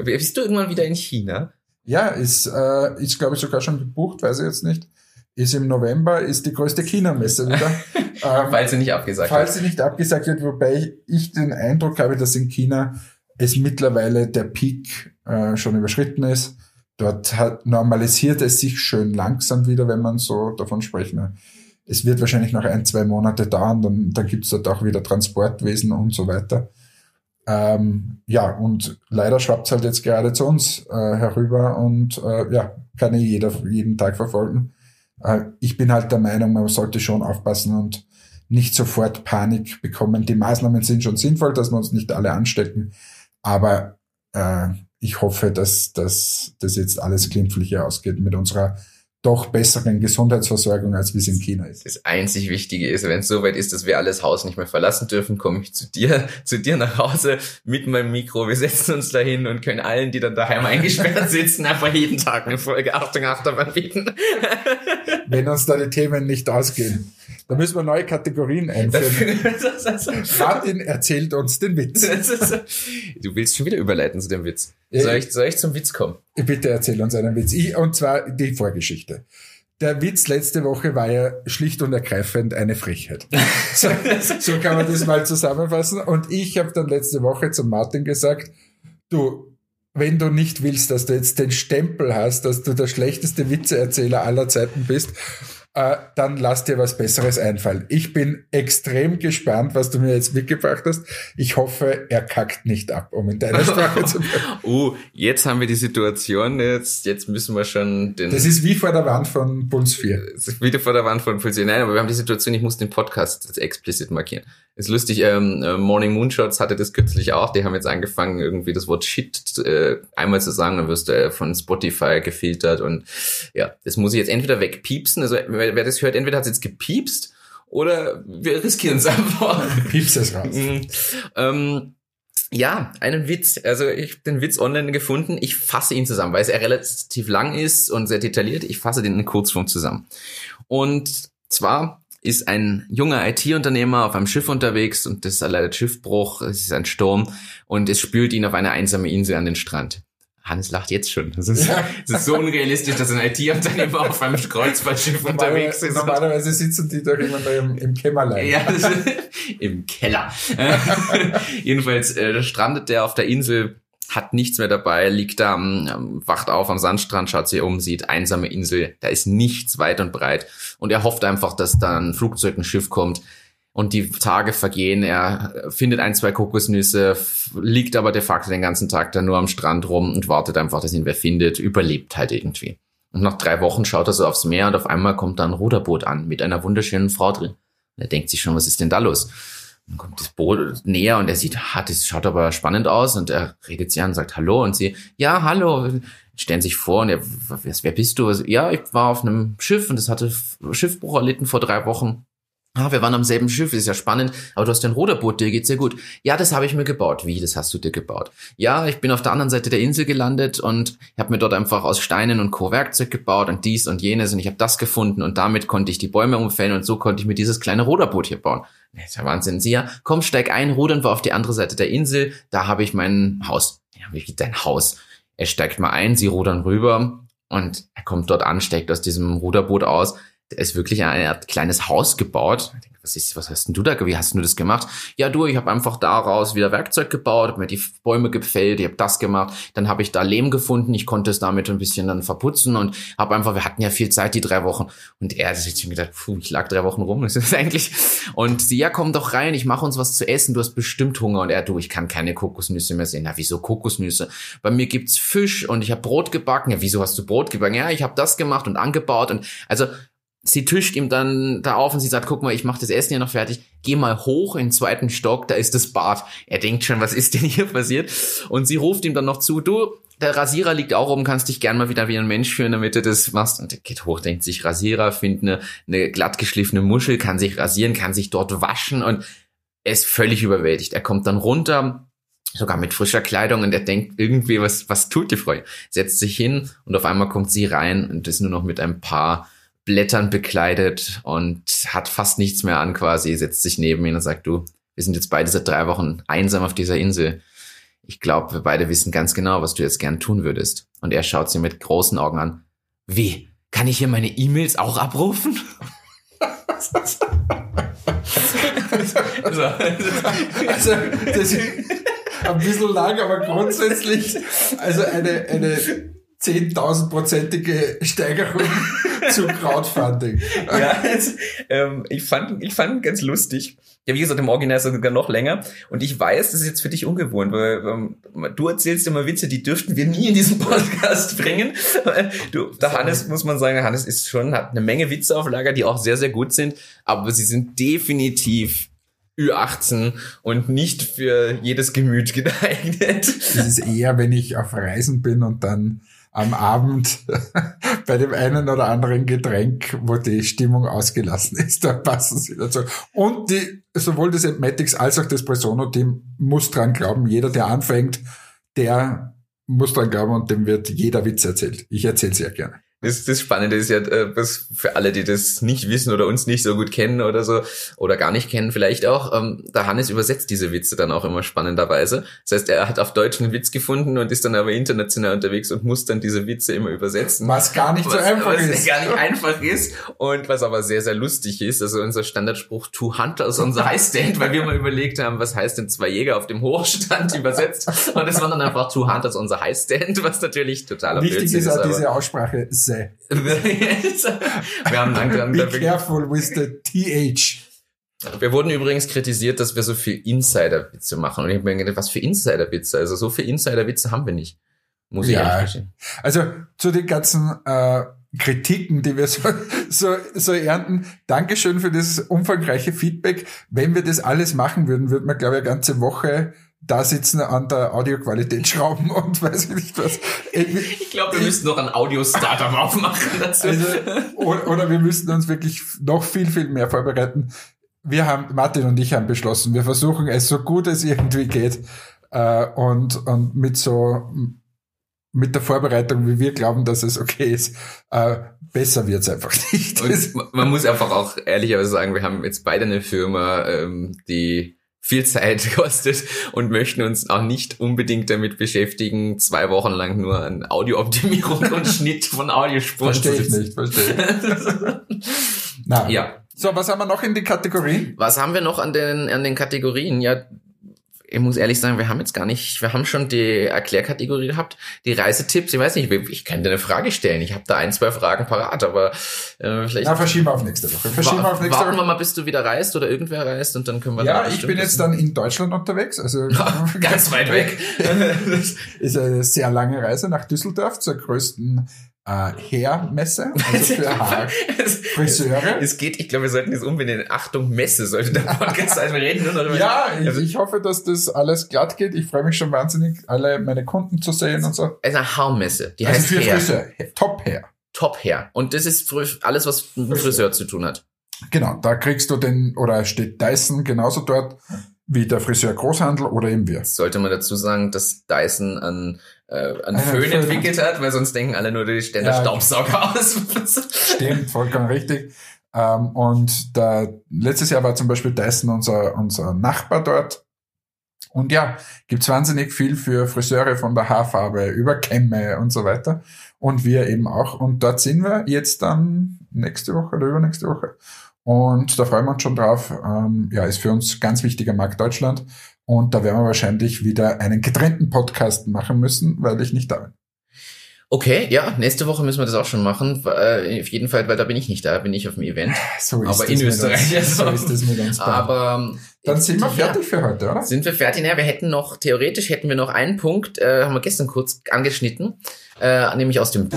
Speaker 2: bist du irgendwann wieder in China?
Speaker 1: Ja, ist, äh, ist glaube ich sogar schon gebucht, weiß ich jetzt nicht. Ist im November, ist die größte China-Messe wieder.
Speaker 2: ähm, falls sie nicht abgesagt
Speaker 1: falls wird. Falls sie nicht abgesagt wird, wobei ich, den Eindruck habe, dass in China es mittlerweile der Peak äh, schon überschritten ist. Dort hat, normalisiert es sich schön langsam wieder, wenn man so davon sprechen es wird wahrscheinlich noch ein, zwei Monate dauern, dann, dann gibt es dort auch wieder Transportwesen und so weiter. Ähm, ja, und leider schwappt es halt jetzt gerade zu uns äh, herüber und äh, ja, kann ich jeder jeden Tag verfolgen. Äh, ich bin halt der Meinung, man sollte schon aufpassen und nicht sofort Panik bekommen. Die Maßnahmen sind schon sinnvoll, dass wir uns nicht alle anstecken, aber äh, ich hoffe, dass, dass das jetzt alles glimpflicher ausgeht mit unserer doch besseren Gesundheitsversorgung, als wie es in China ist.
Speaker 2: Das einzig Wichtige ist, wenn es soweit ist, dass wir alles Haus nicht mehr verlassen dürfen, komme ich zu dir, zu dir nach Hause mit meinem Mikro. Wir setzen uns dahin und können allen, die dann daheim eingesperrt sitzen, einfach jeden Tag eine Folge Achtung Achterbahn bieten.
Speaker 1: wenn uns da die Themen nicht ausgehen. Da müssen wir neue Kategorien einführen. Martin erzählt uns den Witz.
Speaker 2: Du willst schon wieder überleiten zu dem Witz. Soll ich, soll ich zum Witz kommen?
Speaker 1: Bitte erzähl uns einen Witz. Ich, und zwar die Vorgeschichte. Der Witz letzte Woche war ja schlicht und ergreifend eine Frechheit. So, so kann man das mal zusammenfassen. Und ich habe dann letzte Woche zum Martin gesagt, du, wenn du nicht willst, dass du jetzt den Stempel hast, dass du der schlechteste Witzeerzähler aller Zeiten bist äh, dann lass dir was Besseres einfallen. Ich bin extrem gespannt, was du mir jetzt mitgebracht hast. Ich hoffe, er kackt nicht ab, um in deiner Sprache zu bleiben.
Speaker 2: uh, jetzt haben wir die Situation, jetzt, jetzt müssen wir schon den...
Speaker 1: Das ist wie vor der Wand von Puls 4.
Speaker 2: Das ist wieder vor der Wand von Puls 4. Nein, aber wir haben die Situation, ich muss den Podcast jetzt explizit markieren. Ist lustig, ähm, äh, Morning Moonshots hatte das kürzlich auch. Die haben jetzt angefangen, irgendwie das Wort Shit äh, einmal zu sagen, dann wirst du äh, von Spotify gefiltert und ja, das muss ich jetzt entweder wegpiepsen, also wer, wer das hört, entweder hat es jetzt gepiepst oder wir riskieren es einfach.
Speaker 1: Piepst es raus.
Speaker 2: Mhm. ähm, ja, einen Witz. Also ich habe den Witz online gefunden. Ich fasse ihn zusammen, weil er relativ lang ist und sehr detailliert. Ich fasse den in Kurzform zusammen. Und zwar ist ein junger IT-Unternehmer auf einem Schiff unterwegs und das erleidet Schiffbruch, es ist ein Sturm und es spült ihn auf eine einsame Insel an den Strand. Hannes lacht jetzt schon. Das ist, ja. ist so unrealistisch, dass ein IT-Unternehmer auf einem Kreuzfahrtschiff unterwegs ist.
Speaker 1: Normalerweise sitzen die doch immer im, im Kämmerlein.
Speaker 2: Ja, im Keller. Jedenfalls äh, strandet der auf der Insel, hat nichts mehr dabei, liegt da, ähm, wacht auf am Sandstrand, schaut sich um, sieht einsame Insel, da ist nichts weit und breit. Und er hofft einfach, dass da ein Flugzeug, ein Schiff kommt, und die Tage vergehen. Er findet ein, zwei Kokosnüsse, liegt aber de facto den ganzen Tag da nur am Strand rum und wartet einfach, dass ihn wer findet, überlebt halt irgendwie. Und nach drei Wochen schaut er so aufs Meer und auf einmal kommt da ein Ruderboot an mit einer wunderschönen Frau drin. Er denkt sich schon, was ist denn da los? Dann kommt das Boot näher und er sieht, ah, das schaut aber spannend aus und er redet sie an und sagt Hallo und sie, ja, hallo, stellen sich vor und er, wer bist du? Ja, ich war auf einem Schiff und es hatte Schiffbruch erlitten vor drei Wochen Ah, wir waren am selben Schiff, ist ja spannend, aber du hast ein Ruderboot, dir geht's sehr gut. Ja, das habe ich mir gebaut. Wie, das hast du dir gebaut? Ja, ich bin auf der anderen Seite der Insel gelandet und habe mir dort einfach aus Steinen und Co. Werkzeug gebaut und dies und jenes und ich habe das gefunden und damit konnte ich die Bäume umfällen und so konnte ich mir dieses kleine Ruderboot hier bauen. Das ist ja Wahnsinn. Sie ja, komm, steig ein, rudern wir auf die andere Seite der Insel, da habe ich mein Haus. Ja, wie geht dein Haus? Er steigt mal ein, sie rudern rüber und er kommt dort an, steigt aus diesem Ruderboot aus, ist wirklich ein kleines Haus gebaut. was ist, was hast denn du da, wie hast du das gemacht? Ja, du, ich habe einfach daraus wieder Werkzeug gebaut, habe mir die Bäume gefällt, ich habe das gemacht, dann habe ich da Lehm gefunden, ich konnte es damit ein bisschen dann verputzen und habe einfach, wir hatten ja viel Zeit, die drei Wochen. Und er hat sich gedacht, puh, ich lag drei Wochen rum, das ist eigentlich. Und sie, ja, komm doch rein, ich mache uns was zu essen, du hast bestimmt Hunger. Und er, du, ich kann keine Kokosnüsse mehr sehen. Na, wieso Kokosnüsse? Bei mir gibt's Fisch und ich habe Brot gebacken. Ja, wieso hast du Brot gebacken? Ja, ich habe das gemacht und angebaut. Und also sie tischt ihm dann da auf und sie sagt, guck mal, ich mache das Essen hier noch fertig, geh mal hoch in den zweiten Stock, da ist das Bad. Er denkt schon, was ist denn hier passiert? Und sie ruft ihm dann noch zu, du, der Rasierer liegt auch oben, kannst dich gern mal wieder wie ein Mensch führen, damit du das machst. Und er geht hoch, denkt sich Rasierer, findet eine, eine glatt geschliffene Muschel, kann sich rasieren, kann sich dort waschen und er ist völlig überwältigt. Er kommt dann runter, sogar mit frischer Kleidung und er denkt irgendwie, was, was tut die Frau? Setzt sich hin und auf einmal kommt sie rein und ist nur noch mit ein paar Blättern bekleidet und hat fast nichts mehr an quasi, setzt sich neben ihn und sagt, du, wir sind jetzt beide seit drei Wochen einsam auf dieser Insel. Ich glaube, wir beide wissen ganz genau, was du jetzt gern tun würdest. Und er schaut sie mit großen Augen an. Wie? Kann ich hier meine E-Mails auch abrufen?
Speaker 1: also, also das ist ein bisschen lang, aber grundsätzlich also eine, eine 10.000-prozentige Steigerung zu Crowdfunding.
Speaker 2: Ja, also, ähm, ich fand, ich fand ganz lustig. Ja, wie gesagt, im Original ist sogar noch länger. Und ich weiß, das ist jetzt für dich ungewohnt, weil ähm, du erzählst immer Witze, die dürften wir nie in diesem Podcast bringen. Du, der Hannes, muss man sagen, Hannes ist schon, hat eine Menge Witze auf Lager, die auch sehr, sehr gut sind. Aber sie sind definitiv Ü18 und nicht für jedes Gemüt geeignet.
Speaker 1: Das ist eher, wenn ich auf Reisen bin und dann am Abend bei dem einen oder anderen Getränk, wo die Stimmung ausgelassen ist, da passen sie dazu. Und die, sowohl das Entmatics als auch das Presono-Team muss dran glauben, jeder, der anfängt, der muss dran glauben und dem wird jeder Witz erzählt. Ich erzähle sehr gerne.
Speaker 2: Das, das Spannende ist ja, äh, was für alle, die das nicht wissen oder uns nicht so gut kennen oder so, oder gar nicht kennen vielleicht auch, ähm, der Hannes übersetzt diese Witze dann auch immer spannenderweise. Das heißt, er hat auf Deutsch einen Witz gefunden und ist dann aber international unterwegs und muss dann diese Witze immer übersetzen.
Speaker 1: Was gar nicht was, so einfach
Speaker 2: was
Speaker 1: ist.
Speaker 2: gar nicht einfach ist und was aber sehr, sehr lustig ist. Also unser Standardspruch, two hunters on the high stand, weil wir mal überlegt haben, was heißt denn zwei Jäger auf dem Hochstand übersetzt. Und es waren dann einfach two hunters on the high stand, was natürlich totaler
Speaker 1: Wichtig Blödsinn ist. Wichtig ist auch diese Aussprache, Sätze.
Speaker 2: wir haben langsam
Speaker 1: Be careful with the TH.
Speaker 2: Wir wurden übrigens kritisiert, dass wir so viel Insider-Witze machen. Und ich habe mir gedacht, was für Insider-Witze? Also so viel Insider-Witze haben wir nicht. Muss ich ja. verstehen.
Speaker 1: Also zu den ganzen äh, Kritiken, die wir so, so, so ernten. Dankeschön für das umfangreiche Feedback. Wenn wir das alles machen würden, würden wir, glaube ich, eine ganze Woche da sitzen an der Audioqualität schrauben und weiß ich nicht was.
Speaker 2: Ich glaube, wir müssten noch ein Audio-Startup aufmachen dazu. Also,
Speaker 1: oder wir müssten uns wirklich noch viel, viel mehr vorbereiten. Wir haben, Martin und ich haben beschlossen, wir versuchen es so gut es irgendwie geht äh, und, und mit so mit der Vorbereitung, wie wir glauben, dass es okay ist, äh, besser wird's einfach nicht.
Speaker 2: Und man muss einfach auch ehrlicherweise sagen, wir haben jetzt beide eine Firma, ähm, die viel Zeit kostet und möchten uns auch nicht unbedingt damit beschäftigen, zwei Wochen lang nur an Audiooptimierung und Schnitt von Audiospuren
Speaker 1: Verstehe ich nicht, verstehe ich. Na, ja. So, was haben wir noch in den Kategorien?
Speaker 2: Was haben wir noch an den, an den Kategorien? Ja, ich muss ehrlich sagen, wir haben jetzt gar nicht, wir haben schon die Erklärkategorie gehabt, die Reisetipps, ich weiß nicht, ich kann dir eine Frage stellen. Ich habe da ein, zwei Fragen parat, aber
Speaker 1: äh, vielleicht. Na, verschieben wir auf nächste Woche. Verschieben
Speaker 2: wir auf nächste warten Woche. wir mal, bis du wieder reist oder irgendwer reist und dann können wir
Speaker 1: Ja, ich bin jetzt dann in Deutschland unterwegs, also
Speaker 2: ganz weit weg.
Speaker 1: ist eine sehr lange Reise nach Düsseldorf zur größten äh, Hair-Messe, also für Haarfriseure.
Speaker 2: Es geht, ich glaube, wir sollten jetzt umbenennen. Achtung, Messe sollte der Podcast sein. Wir reden nur noch über
Speaker 1: Ja, ich, also, ich hoffe, dass das alles glatt geht. Ich freue mich schon wahnsinnig, alle meine Kunden zu sehen und so.
Speaker 2: Es ist eine Haarmesse. Die
Speaker 1: also
Speaker 2: heißt
Speaker 1: für Hair. Friseur. Top Hair.
Speaker 2: Top Hair. Und das ist alles, was mit Friseur zu tun hat.
Speaker 1: Genau, da kriegst du den, oder steht Dyson genauso dort wie der Friseur Großhandel oder eben wir.
Speaker 2: Sollte man dazu sagen, dass Dyson an äh, an Föhn Föhn entwickelt hat, weil sonst denken alle nur, die stellen ja, Staubsauger aus.
Speaker 1: Stimmt, vollkommen richtig. Ähm, und da, letztes Jahr war zum Beispiel Dyson unser, unser Nachbar dort. Und ja, gibt's wahnsinnig viel für Friseure von der Haarfarbe über Kämme und so weiter. Und wir eben auch. Und dort sind wir jetzt dann nächste Woche oder übernächste Woche. Und da freuen wir uns schon drauf. Ähm, ja, ist für uns ganz wichtiger Markt Deutschland. Und da werden wir wahrscheinlich wieder einen getrennten Podcast machen müssen, weil ich nicht da bin.
Speaker 2: Okay, ja, nächste Woche müssen wir das auch schon machen. Äh, auf jeden Fall, weil da bin ich nicht da, bin ich auf dem Event.
Speaker 1: So ist
Speaker 2: aber in Österreich.
Speaker 1: Uns, so ist das mit uns. beiden.
Speaker 2: Aber
Speaker 1: Dann sind wir fertig für heute, oder?
Speaker 2: Sind wir fertig? Naja, wir hätten noch, theoretisch hätten wir noch einen Punkt, äh, haben wir gestern kurz angeschnitten, äh, nämlich aus dem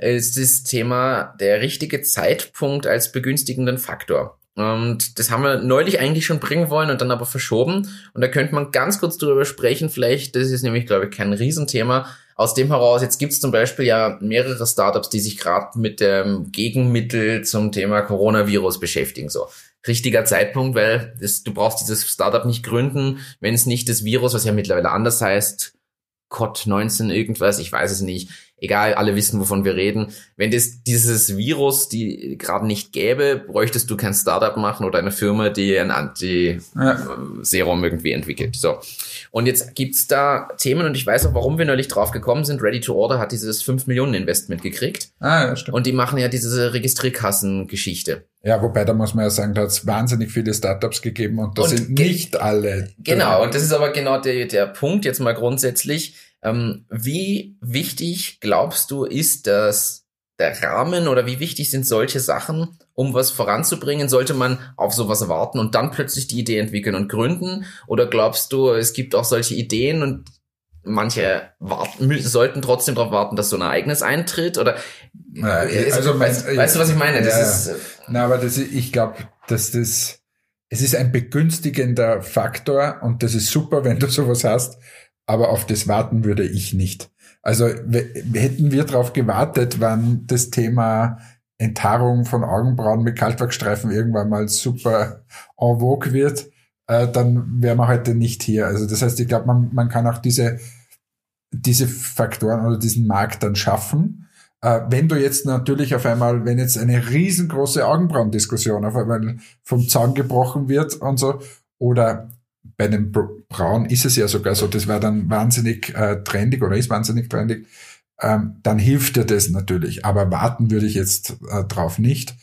Speaker 2: ist das Thema der richtige Zeitpunkt als begünstigenden Faktor. Und das haben wir neulich eigentlich schon bringen wollen und dann aber verschoben. Und da könnte man ganz kurz drüber sprechen. Vielleicht, das ist nämlich, glaube ich, kein Riesenthema. Aus dem heraus, jetzt gibt es zum Beispiel ja mehrere Startups, die sich gerade mit dem Gegenmittel zum Thema Coronavirus beschäftigen. So richtiger Zeitpunkt, weil das, du brauchst dieses Startup nicht gründen, wenn es nicht das Virus, was ja mittlerweile anders heißt, COD19 irgendwas, ich weiß es nicht. Egal, alle wissen, wovon wir reden. Wenn das dieses Virus die gerade nicht gäbe, bräuchtest du kein Startup machen oder eine Firma, die ein Anti-Serum irgendwie entwickelt. So. Und jetzt gibt's da Themen und ich weiß auch, warum wir neulich drauf gekommen sind. Ready to Order hat dieses 5 Millionen Investment gekriegt.
Speaker 1: Ah, ja, stimmt.
Speaker 2: Und die machen ja diese Registrierkassen-Geschichte.
Speaker 1: Ja, wobei da muss man ja sagen, da hat es wahnsinnig viele Startups gegeben und da
Speaker 2: Und
Speaker 1: sind nicht alle.
Speaker 2: Genau, und das ist aber genau der, der Punkt jetzt mal grundsätzlich. Ähm, wie wichtig glaubst du, ist das der Rahmen oder wie wichtig sind solche Sachen, um was voranzubringen? Sollte man auf sowas warten und dann plötzlich die Idee entwickeln und gründen? Oder glaubst du, es gibt auch solche Ideen und manche warten, sollten trotzdem darauf warten, dass so ein Ereignis eintritt? Oder
Speaker 1: Ja,
Speaker 2: Ist-
Speaker 1: also mein-
Speaker 2: weißt, weißt du, was ich meine? Das
Speaker 1: Ja,
Speaker 2: ist, äh,
Speaker 1: Na, aber das, ich glaube, dass das, es ist ein begünstigender Faktor und das ist super, wenn du sowas hast, aber auf das warten würde ich nicht. Also hätten wir darauf gewartet, wann das Thema Enthaarung von Augenbrauen mit Kaltwachsstreifen irgendwann mal super en vogue wird, äh, dann wären wir heute nicht hier. Also das heißt, ich glaube, man, man kann auch diese, diese Faktoren oder diesen Markt dann schaffen. Äh, wenn du jetzt natürlich auf einmal, wenn jetzt eine riesengroße Augenbrauendiskussion auf einmal vom Zaun gebrochen wird und so, oder bei den Br- Brauen ist es ja sogar so, das war dann wahnsinnig äh, trendig oder ist wahnsinnig trendig, ähm, dann hilft dir das natürlich. Aber warten würde ich jetzt äh, drauf nicht.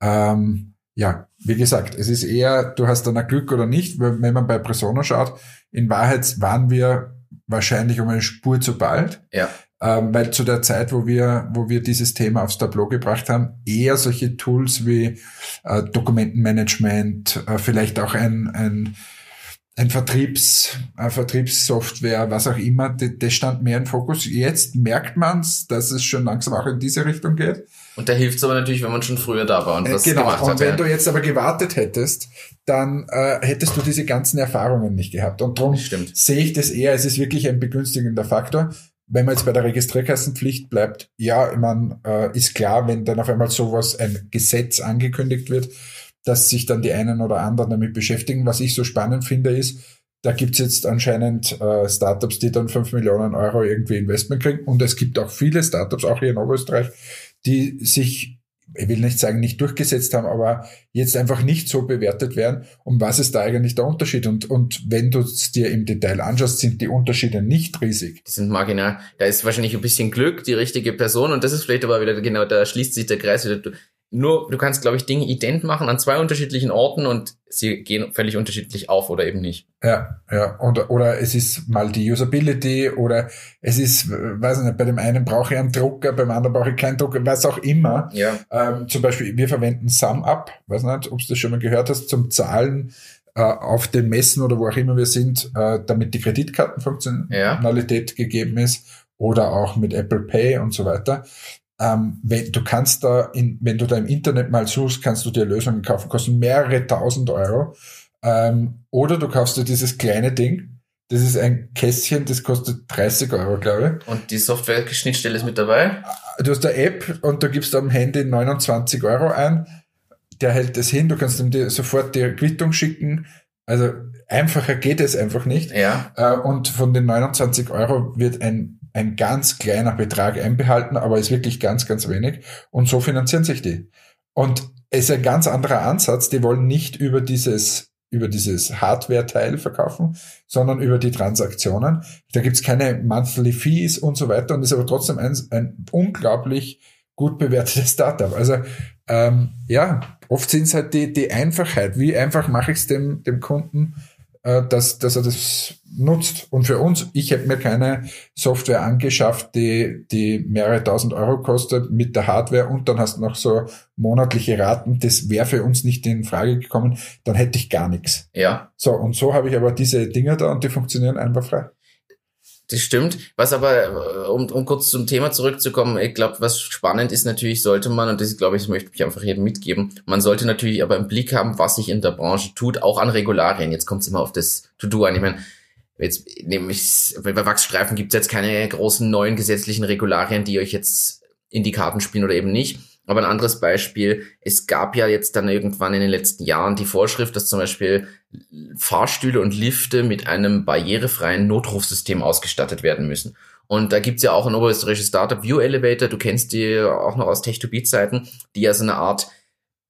Speaker 1: Ähm, ja, wie gesagt, es ist eher, du hast dann ein Glück oder nicht. Wenn man bei Presona schaut, in Wahrheit waren wir wahrscheinlich um eine Spur zu bald
Speaker 2: ja.
Speaker 1: ähm, weil zu der Zeit, wo wir, wo wir dieses Thema aufs Tableau gebracht haben, eher solche Tools wie äh, Dokumentenmanagement, äh, vielleicht auch ein, ein, ein Vertriebs, äh, Vertriebssoftware, was auch immer, das, stand mehr im Fokus. Jetzt merkt man's, dass es schon langsam auch in diese Richtung geht.
Speaker 2: Und da hilft es aber natürlich, wenn man schon früher da war und was
Speaker 1: genau.
Speaker 2: gemacht
Speaker 1: Und
Speaker 2: hat.
Speaker 1: wenn
Speaker 2: ja.
Speaker 1: du jetzt aber gewartet hättest, dann äh, hättest du diese ganzen Erfahrungen nicht gehabt. Und darum sehe ich das eher, es ist wirklich ein begünstigender Faktor. Wenn man jetzt bei der Registrierkassenpflicht bleibt, ja, meine, äh, ist klar, wenn dann auf einmal sowas, ein Gesetz angekündigt wird, dass sich dann die einen oder anderen damit beschäftigen. Was ich so spannend finde, ist, da gibt's jetzt anscheinend äh, Startups, die dann 5 Millionen Euro irgendwie Investment kriegen. Und es gibt auch viele Startups, auch hier in Oberösterreich, die sich, ich will nicht sagen, nicht durchgesetzt haben, aber jetzt einfach nicht so bewertet werden. Um was ist da eigentlich der Unterschied? Und, und wenn du es dir im Detail anschaust, sind die Unterschiede nicht riesig.
Speaker 2: Die sind marginal. Da ist wahrscheinlich ein bisschen Glück, die richtige Person. Und das ist vielleicht aber wieder genau, da schließt sich der Kreis wieder. Nur, du kannst, glaube ich, Dinge ident machen an zwei unterschiedlichen Orten und sie gehen völlig unterschiedlich auf oder eben nicht.
Speaker 1: Ja, ja. Oder, oder es ist mal die Usability oder es ist, weiß ich nicht, bei dem einen brauche ich einen Drucker, beim anderen brauche ich keinen Drucker, was auch immer.
Speaker 2: Ja.
Speaker 1: Ähm, zum Beispiel, wir verwenden SumUp, weiß nicht, ob du das schon mal gehört hast, zum Zahlen äh, auf den Messen oder wo auch immer wir sind, äh, damit die Kreditkartenfunktionalität gegeben ist oder auch mit Apple Pay und so weiter. Ähm, wenn, du kannst da, in, wenn du da im Internet mal suchst, kannst du dir Lösungen kaufen, kosten mehrere tausend Euro. Ähm, oder du kaufst dir dieses kleine Ding, das ist ein Kästchen, das kostet 30 Euro, glaube ich.
Speaker 2: Und die Software-Schnittstelle ist mit dabei.
Speaker 1: Du hast eine App und du gibst am Handy 29 Euro ein. Der hält das hin, du kannst ihm dir sofort die Quittung schicken. Also einfacher geht es einfach nicht.
Speaker 2: Ja.
Speaker 1: Äh, Und von den 29 Euro wird ein, ein ganz kleiner Betrag einbehalten, aber ist wirklich ganz, ganz wenig. Und so finanzieren sich die. Und es ist ein ganz anderer Ansatz. Die wollen nicht über dieses, über dieses Hardware-Teil verkaufen, sondern über die Transaktionen. Da gibt's keine Monthly Fees und so weiter und ist aber trotzdem ein, ein unglaublich gut bewertetes Startup. Also ähm, ja, oft sind es halt die, die Einfachheit. Wie einfach mache ich es dem, dem Kunden, dass, dass er das nutzt. Und für uns, ich hätte mir keine Software angeschafft, die, die mehrere tausend Euro kostet mit der Hardware und dann hast du noch so monatliche Raten. Das wäre für uns nicht in Frage gekommen. Dann hätte ich gar nichts.
Speaker 2: Ja.
Speaker 1: So, und so habe ich aber diese Dinger da und die funktionieren einfach frei.
Speaker 2: Das stimmt. Was aber, äh, um, um kurz zum Thema zurückzukommen, ich glaube, was spannend ist natürlich, sollte man, und das glaube ich, möchte ich einfach jedem mitgeben, man sollte natürlich aber im Blick haben, was sich in der Branche tut, auch an Regularien. Jetzt kommt es immer auf das To-Do an. Ich meine, jetzt nämlich bei Wachsstreifen gibt es jetzt keine großen neuen gesetzlichen Regularien, die euch jetzt in die Karten spielen oder eben nicht. Aber ein anderes Beispiel, es gab ja jetzt dann irgendwann in den letzten Jahren die Vorschrift, dass zum Beispiel Fahrstühle und Lifte mit einem barrierefreien Notrufsystem ausgestattet werden müssen. Und da gibt's ja auch ein oberösterreichisches Startup, View Elevator, du kennst die auch noch aus Tech2Beat-Zeiten, die ja so eine Art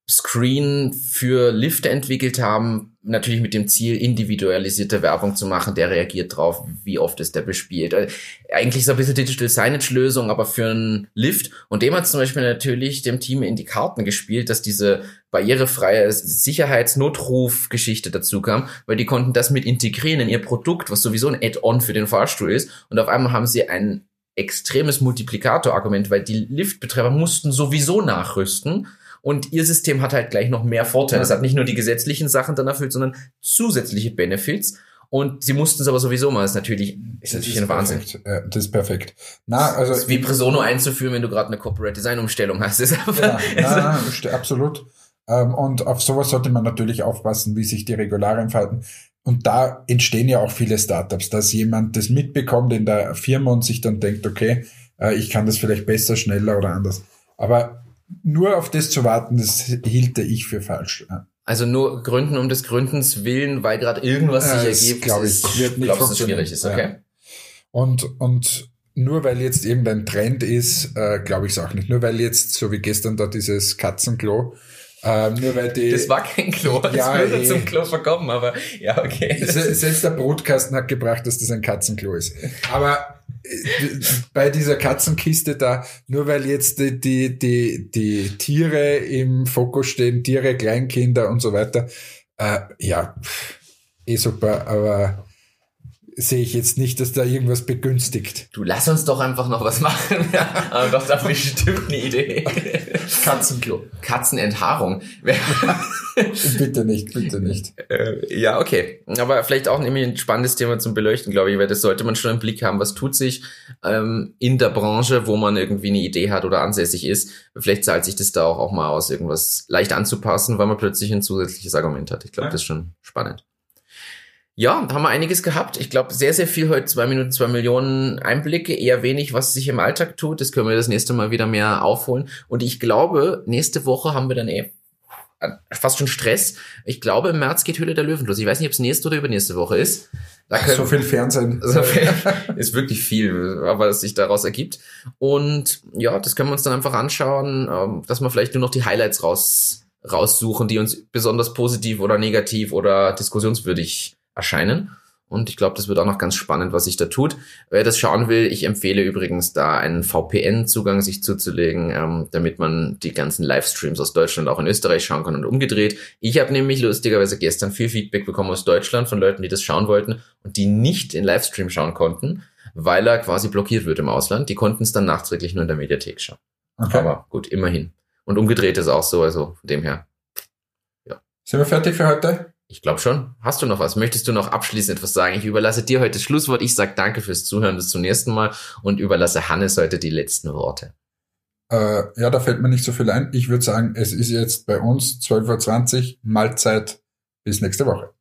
Speaker 2: Screen für Lifte entwickelt haben, natürlich mit dem Ziel, individualisierte Werbung zu machen, der reagiert drauf, wie oft ist der bespielt. Äh, eigentlich so ein bisschen Digital Signage-Lösung, aber für einen Lift. Und dem hat zum Beispiel natürlich dem Team in die Karten gespielt, dass diese barrierefreie Sicherheitsnotruf-Geschichte dazu kam, weil die konnten das mit integrieren in ihr Produkt, was sowieso ein Add-on für den Fahrstuhl ist. Und auf einmal haben sie ein extremes Multiplikator-Argument, weil die Liftbetreiber mussten sowieso nachrüsten und ihr System hat halt gleich noch mehr Vorteile. Es hat nicht nur die gesetzlichen Sachen dann erfüllt, sondern zusätzliche Benefits. Und sie mussten es aber sowieso mal. Das ist natürlich, ist natürlich ein Wahnsinn.
Speaker 1: Perfekt. das ist perfekt. Na, also. Das
Speaker 2: ist wie Presono einzuführen, wenn du gerade eine Corporate Design Umstellung hast. Ist
Speaker 1: ja, na, absolut. Ähm, und auf sowas sollte man natürlich aufpassen, wie sich die Regularien verhalten. Und da entstehen ja auch viele Startups, dass jemand das mitbekommt in der Firma und sich dann denkt, okay, äh, ich kann das vielleicht besser, schneller oder anders. Aber nur auf das zu warten, das hielte ich für falsch.
Speaker 2: Also nur Gründen um des Gründens willen, weil gerade irgendwas sich das ergibt,
Speaker 1: glaube ich, wird nicht glaubst,
Speaker 2: schwierig ist, okay? Ja.
Speaker 1: Und, und nur weil jetzt irgendein Trend ist, äh, glaube ich es auch nicht. Nur weil jetzt, so wie gestern da dieses Katzenklo, äh, nur weil die.
Speaker 2: Das war kein Klo, das ja, würde eh. zum Klo verkommen, aber ja, okay.
Speaker 1: Selbst der Brotkasten hat gebracht, dass das ein Katzenklo ist. Aber bei dieser Katzenkiste da, nur weil jetzt die, die, die, die Tiere im Fokus stehen, Tiere, Kleinkinder und so weiter, äh, ja, eh super, aber sehe ich jetzt nicht, dass da irgendwas begünstigt.
Speaker 2: Du lass uns doch einfach noch was machen. aber doch da bestimmt eine Idee.
Speaker 1: Katzenklo.
Speaker 2: Katzenenthaarung.
Speaker 1: bitte nicht, bitte nicht.
Speaker 2: Äh, ja, okay. Aber vielleicht auch nämlich ein spannendes Thema zum Beleuchten, glaube ich, weil das sollte man schon im Blick haben. Was tut sich ähm, in der Branche, wo man irgendwie eine Idee hat oder ansässig ist? Vielleicht zahlt sich das da auch, auch mal aus, irgendwas leicht anzupassen, weil man plötzlich ein zusätzliches Argument hat. Ich glaube, ja. das ist schon spannend. Ja, haben wir einiges gehabt. Ich glaube, sehr, sehr viel heute, zwei Minuten, zwei Millionen Einblicke, eher wenig, was sich im Alltag tut. Das können wir das nächste Mal wieder mehr aufholen. Und ich glaube, nächste Woche haben wir dann eh fast schon Stress. Ich glaube, im März geht Höhle der Löwen los. Ich weiß nicht, ob es nächste oder übernächste Woche ist.
Speaker 1: Da können, so viel Fernsehen.
Speaker 2: So viel, ist wirklich viel, aber es sich daraus ergibt. Und ja, das können wir uns dann einfach anschauen, ähm, dass wir vielleicht nur noch die Highlights raus, raussuchen, die uns besonders positiv oder negativ oder diskussionswürdig erscheinen. Und ich glaube, das wird auch noch ganz spannend, was sich da tut. Wer das schauen will, ich empfehle übrigens da einen VPN-Zugang sich zuzulegen, ähm, damit man die ganzen Livestreams aus Deutschland auch in Österreich schauen kann und umgedreht. Ich habe nämlich lustigerweise gestern viel Feedback bekommen aus Deutschland von Leuten, die das schauen wollten und die nicht den Livestream schauen konnten, weil er quasi blockiert wird im Ausland. Die konnten es dann nachträglich nur in der Mediathek schauen. Okay. Aber gut, immerhin. Und umgedreht ist auch so, also von dem her.
Speaker 1: Ja. Sind wir fertig für heute?
Speaker 2: Ich glaube schon. Hast du noch was? Möchtest du noch abschließend etwas sagen? Ich überlasse dir heute das Schlusswort. Ich sage danke fürs Zuhören bis zum nächsten Mal und überlasse Hannes heute die letzten Worte.
Speaker 1: Äh, ja, da fällt mir nicht so viel ein. Ich würde sagen, es ist jetzt bei uns 12.20 Uhr, Mahlzeit. Bis nächste Woche.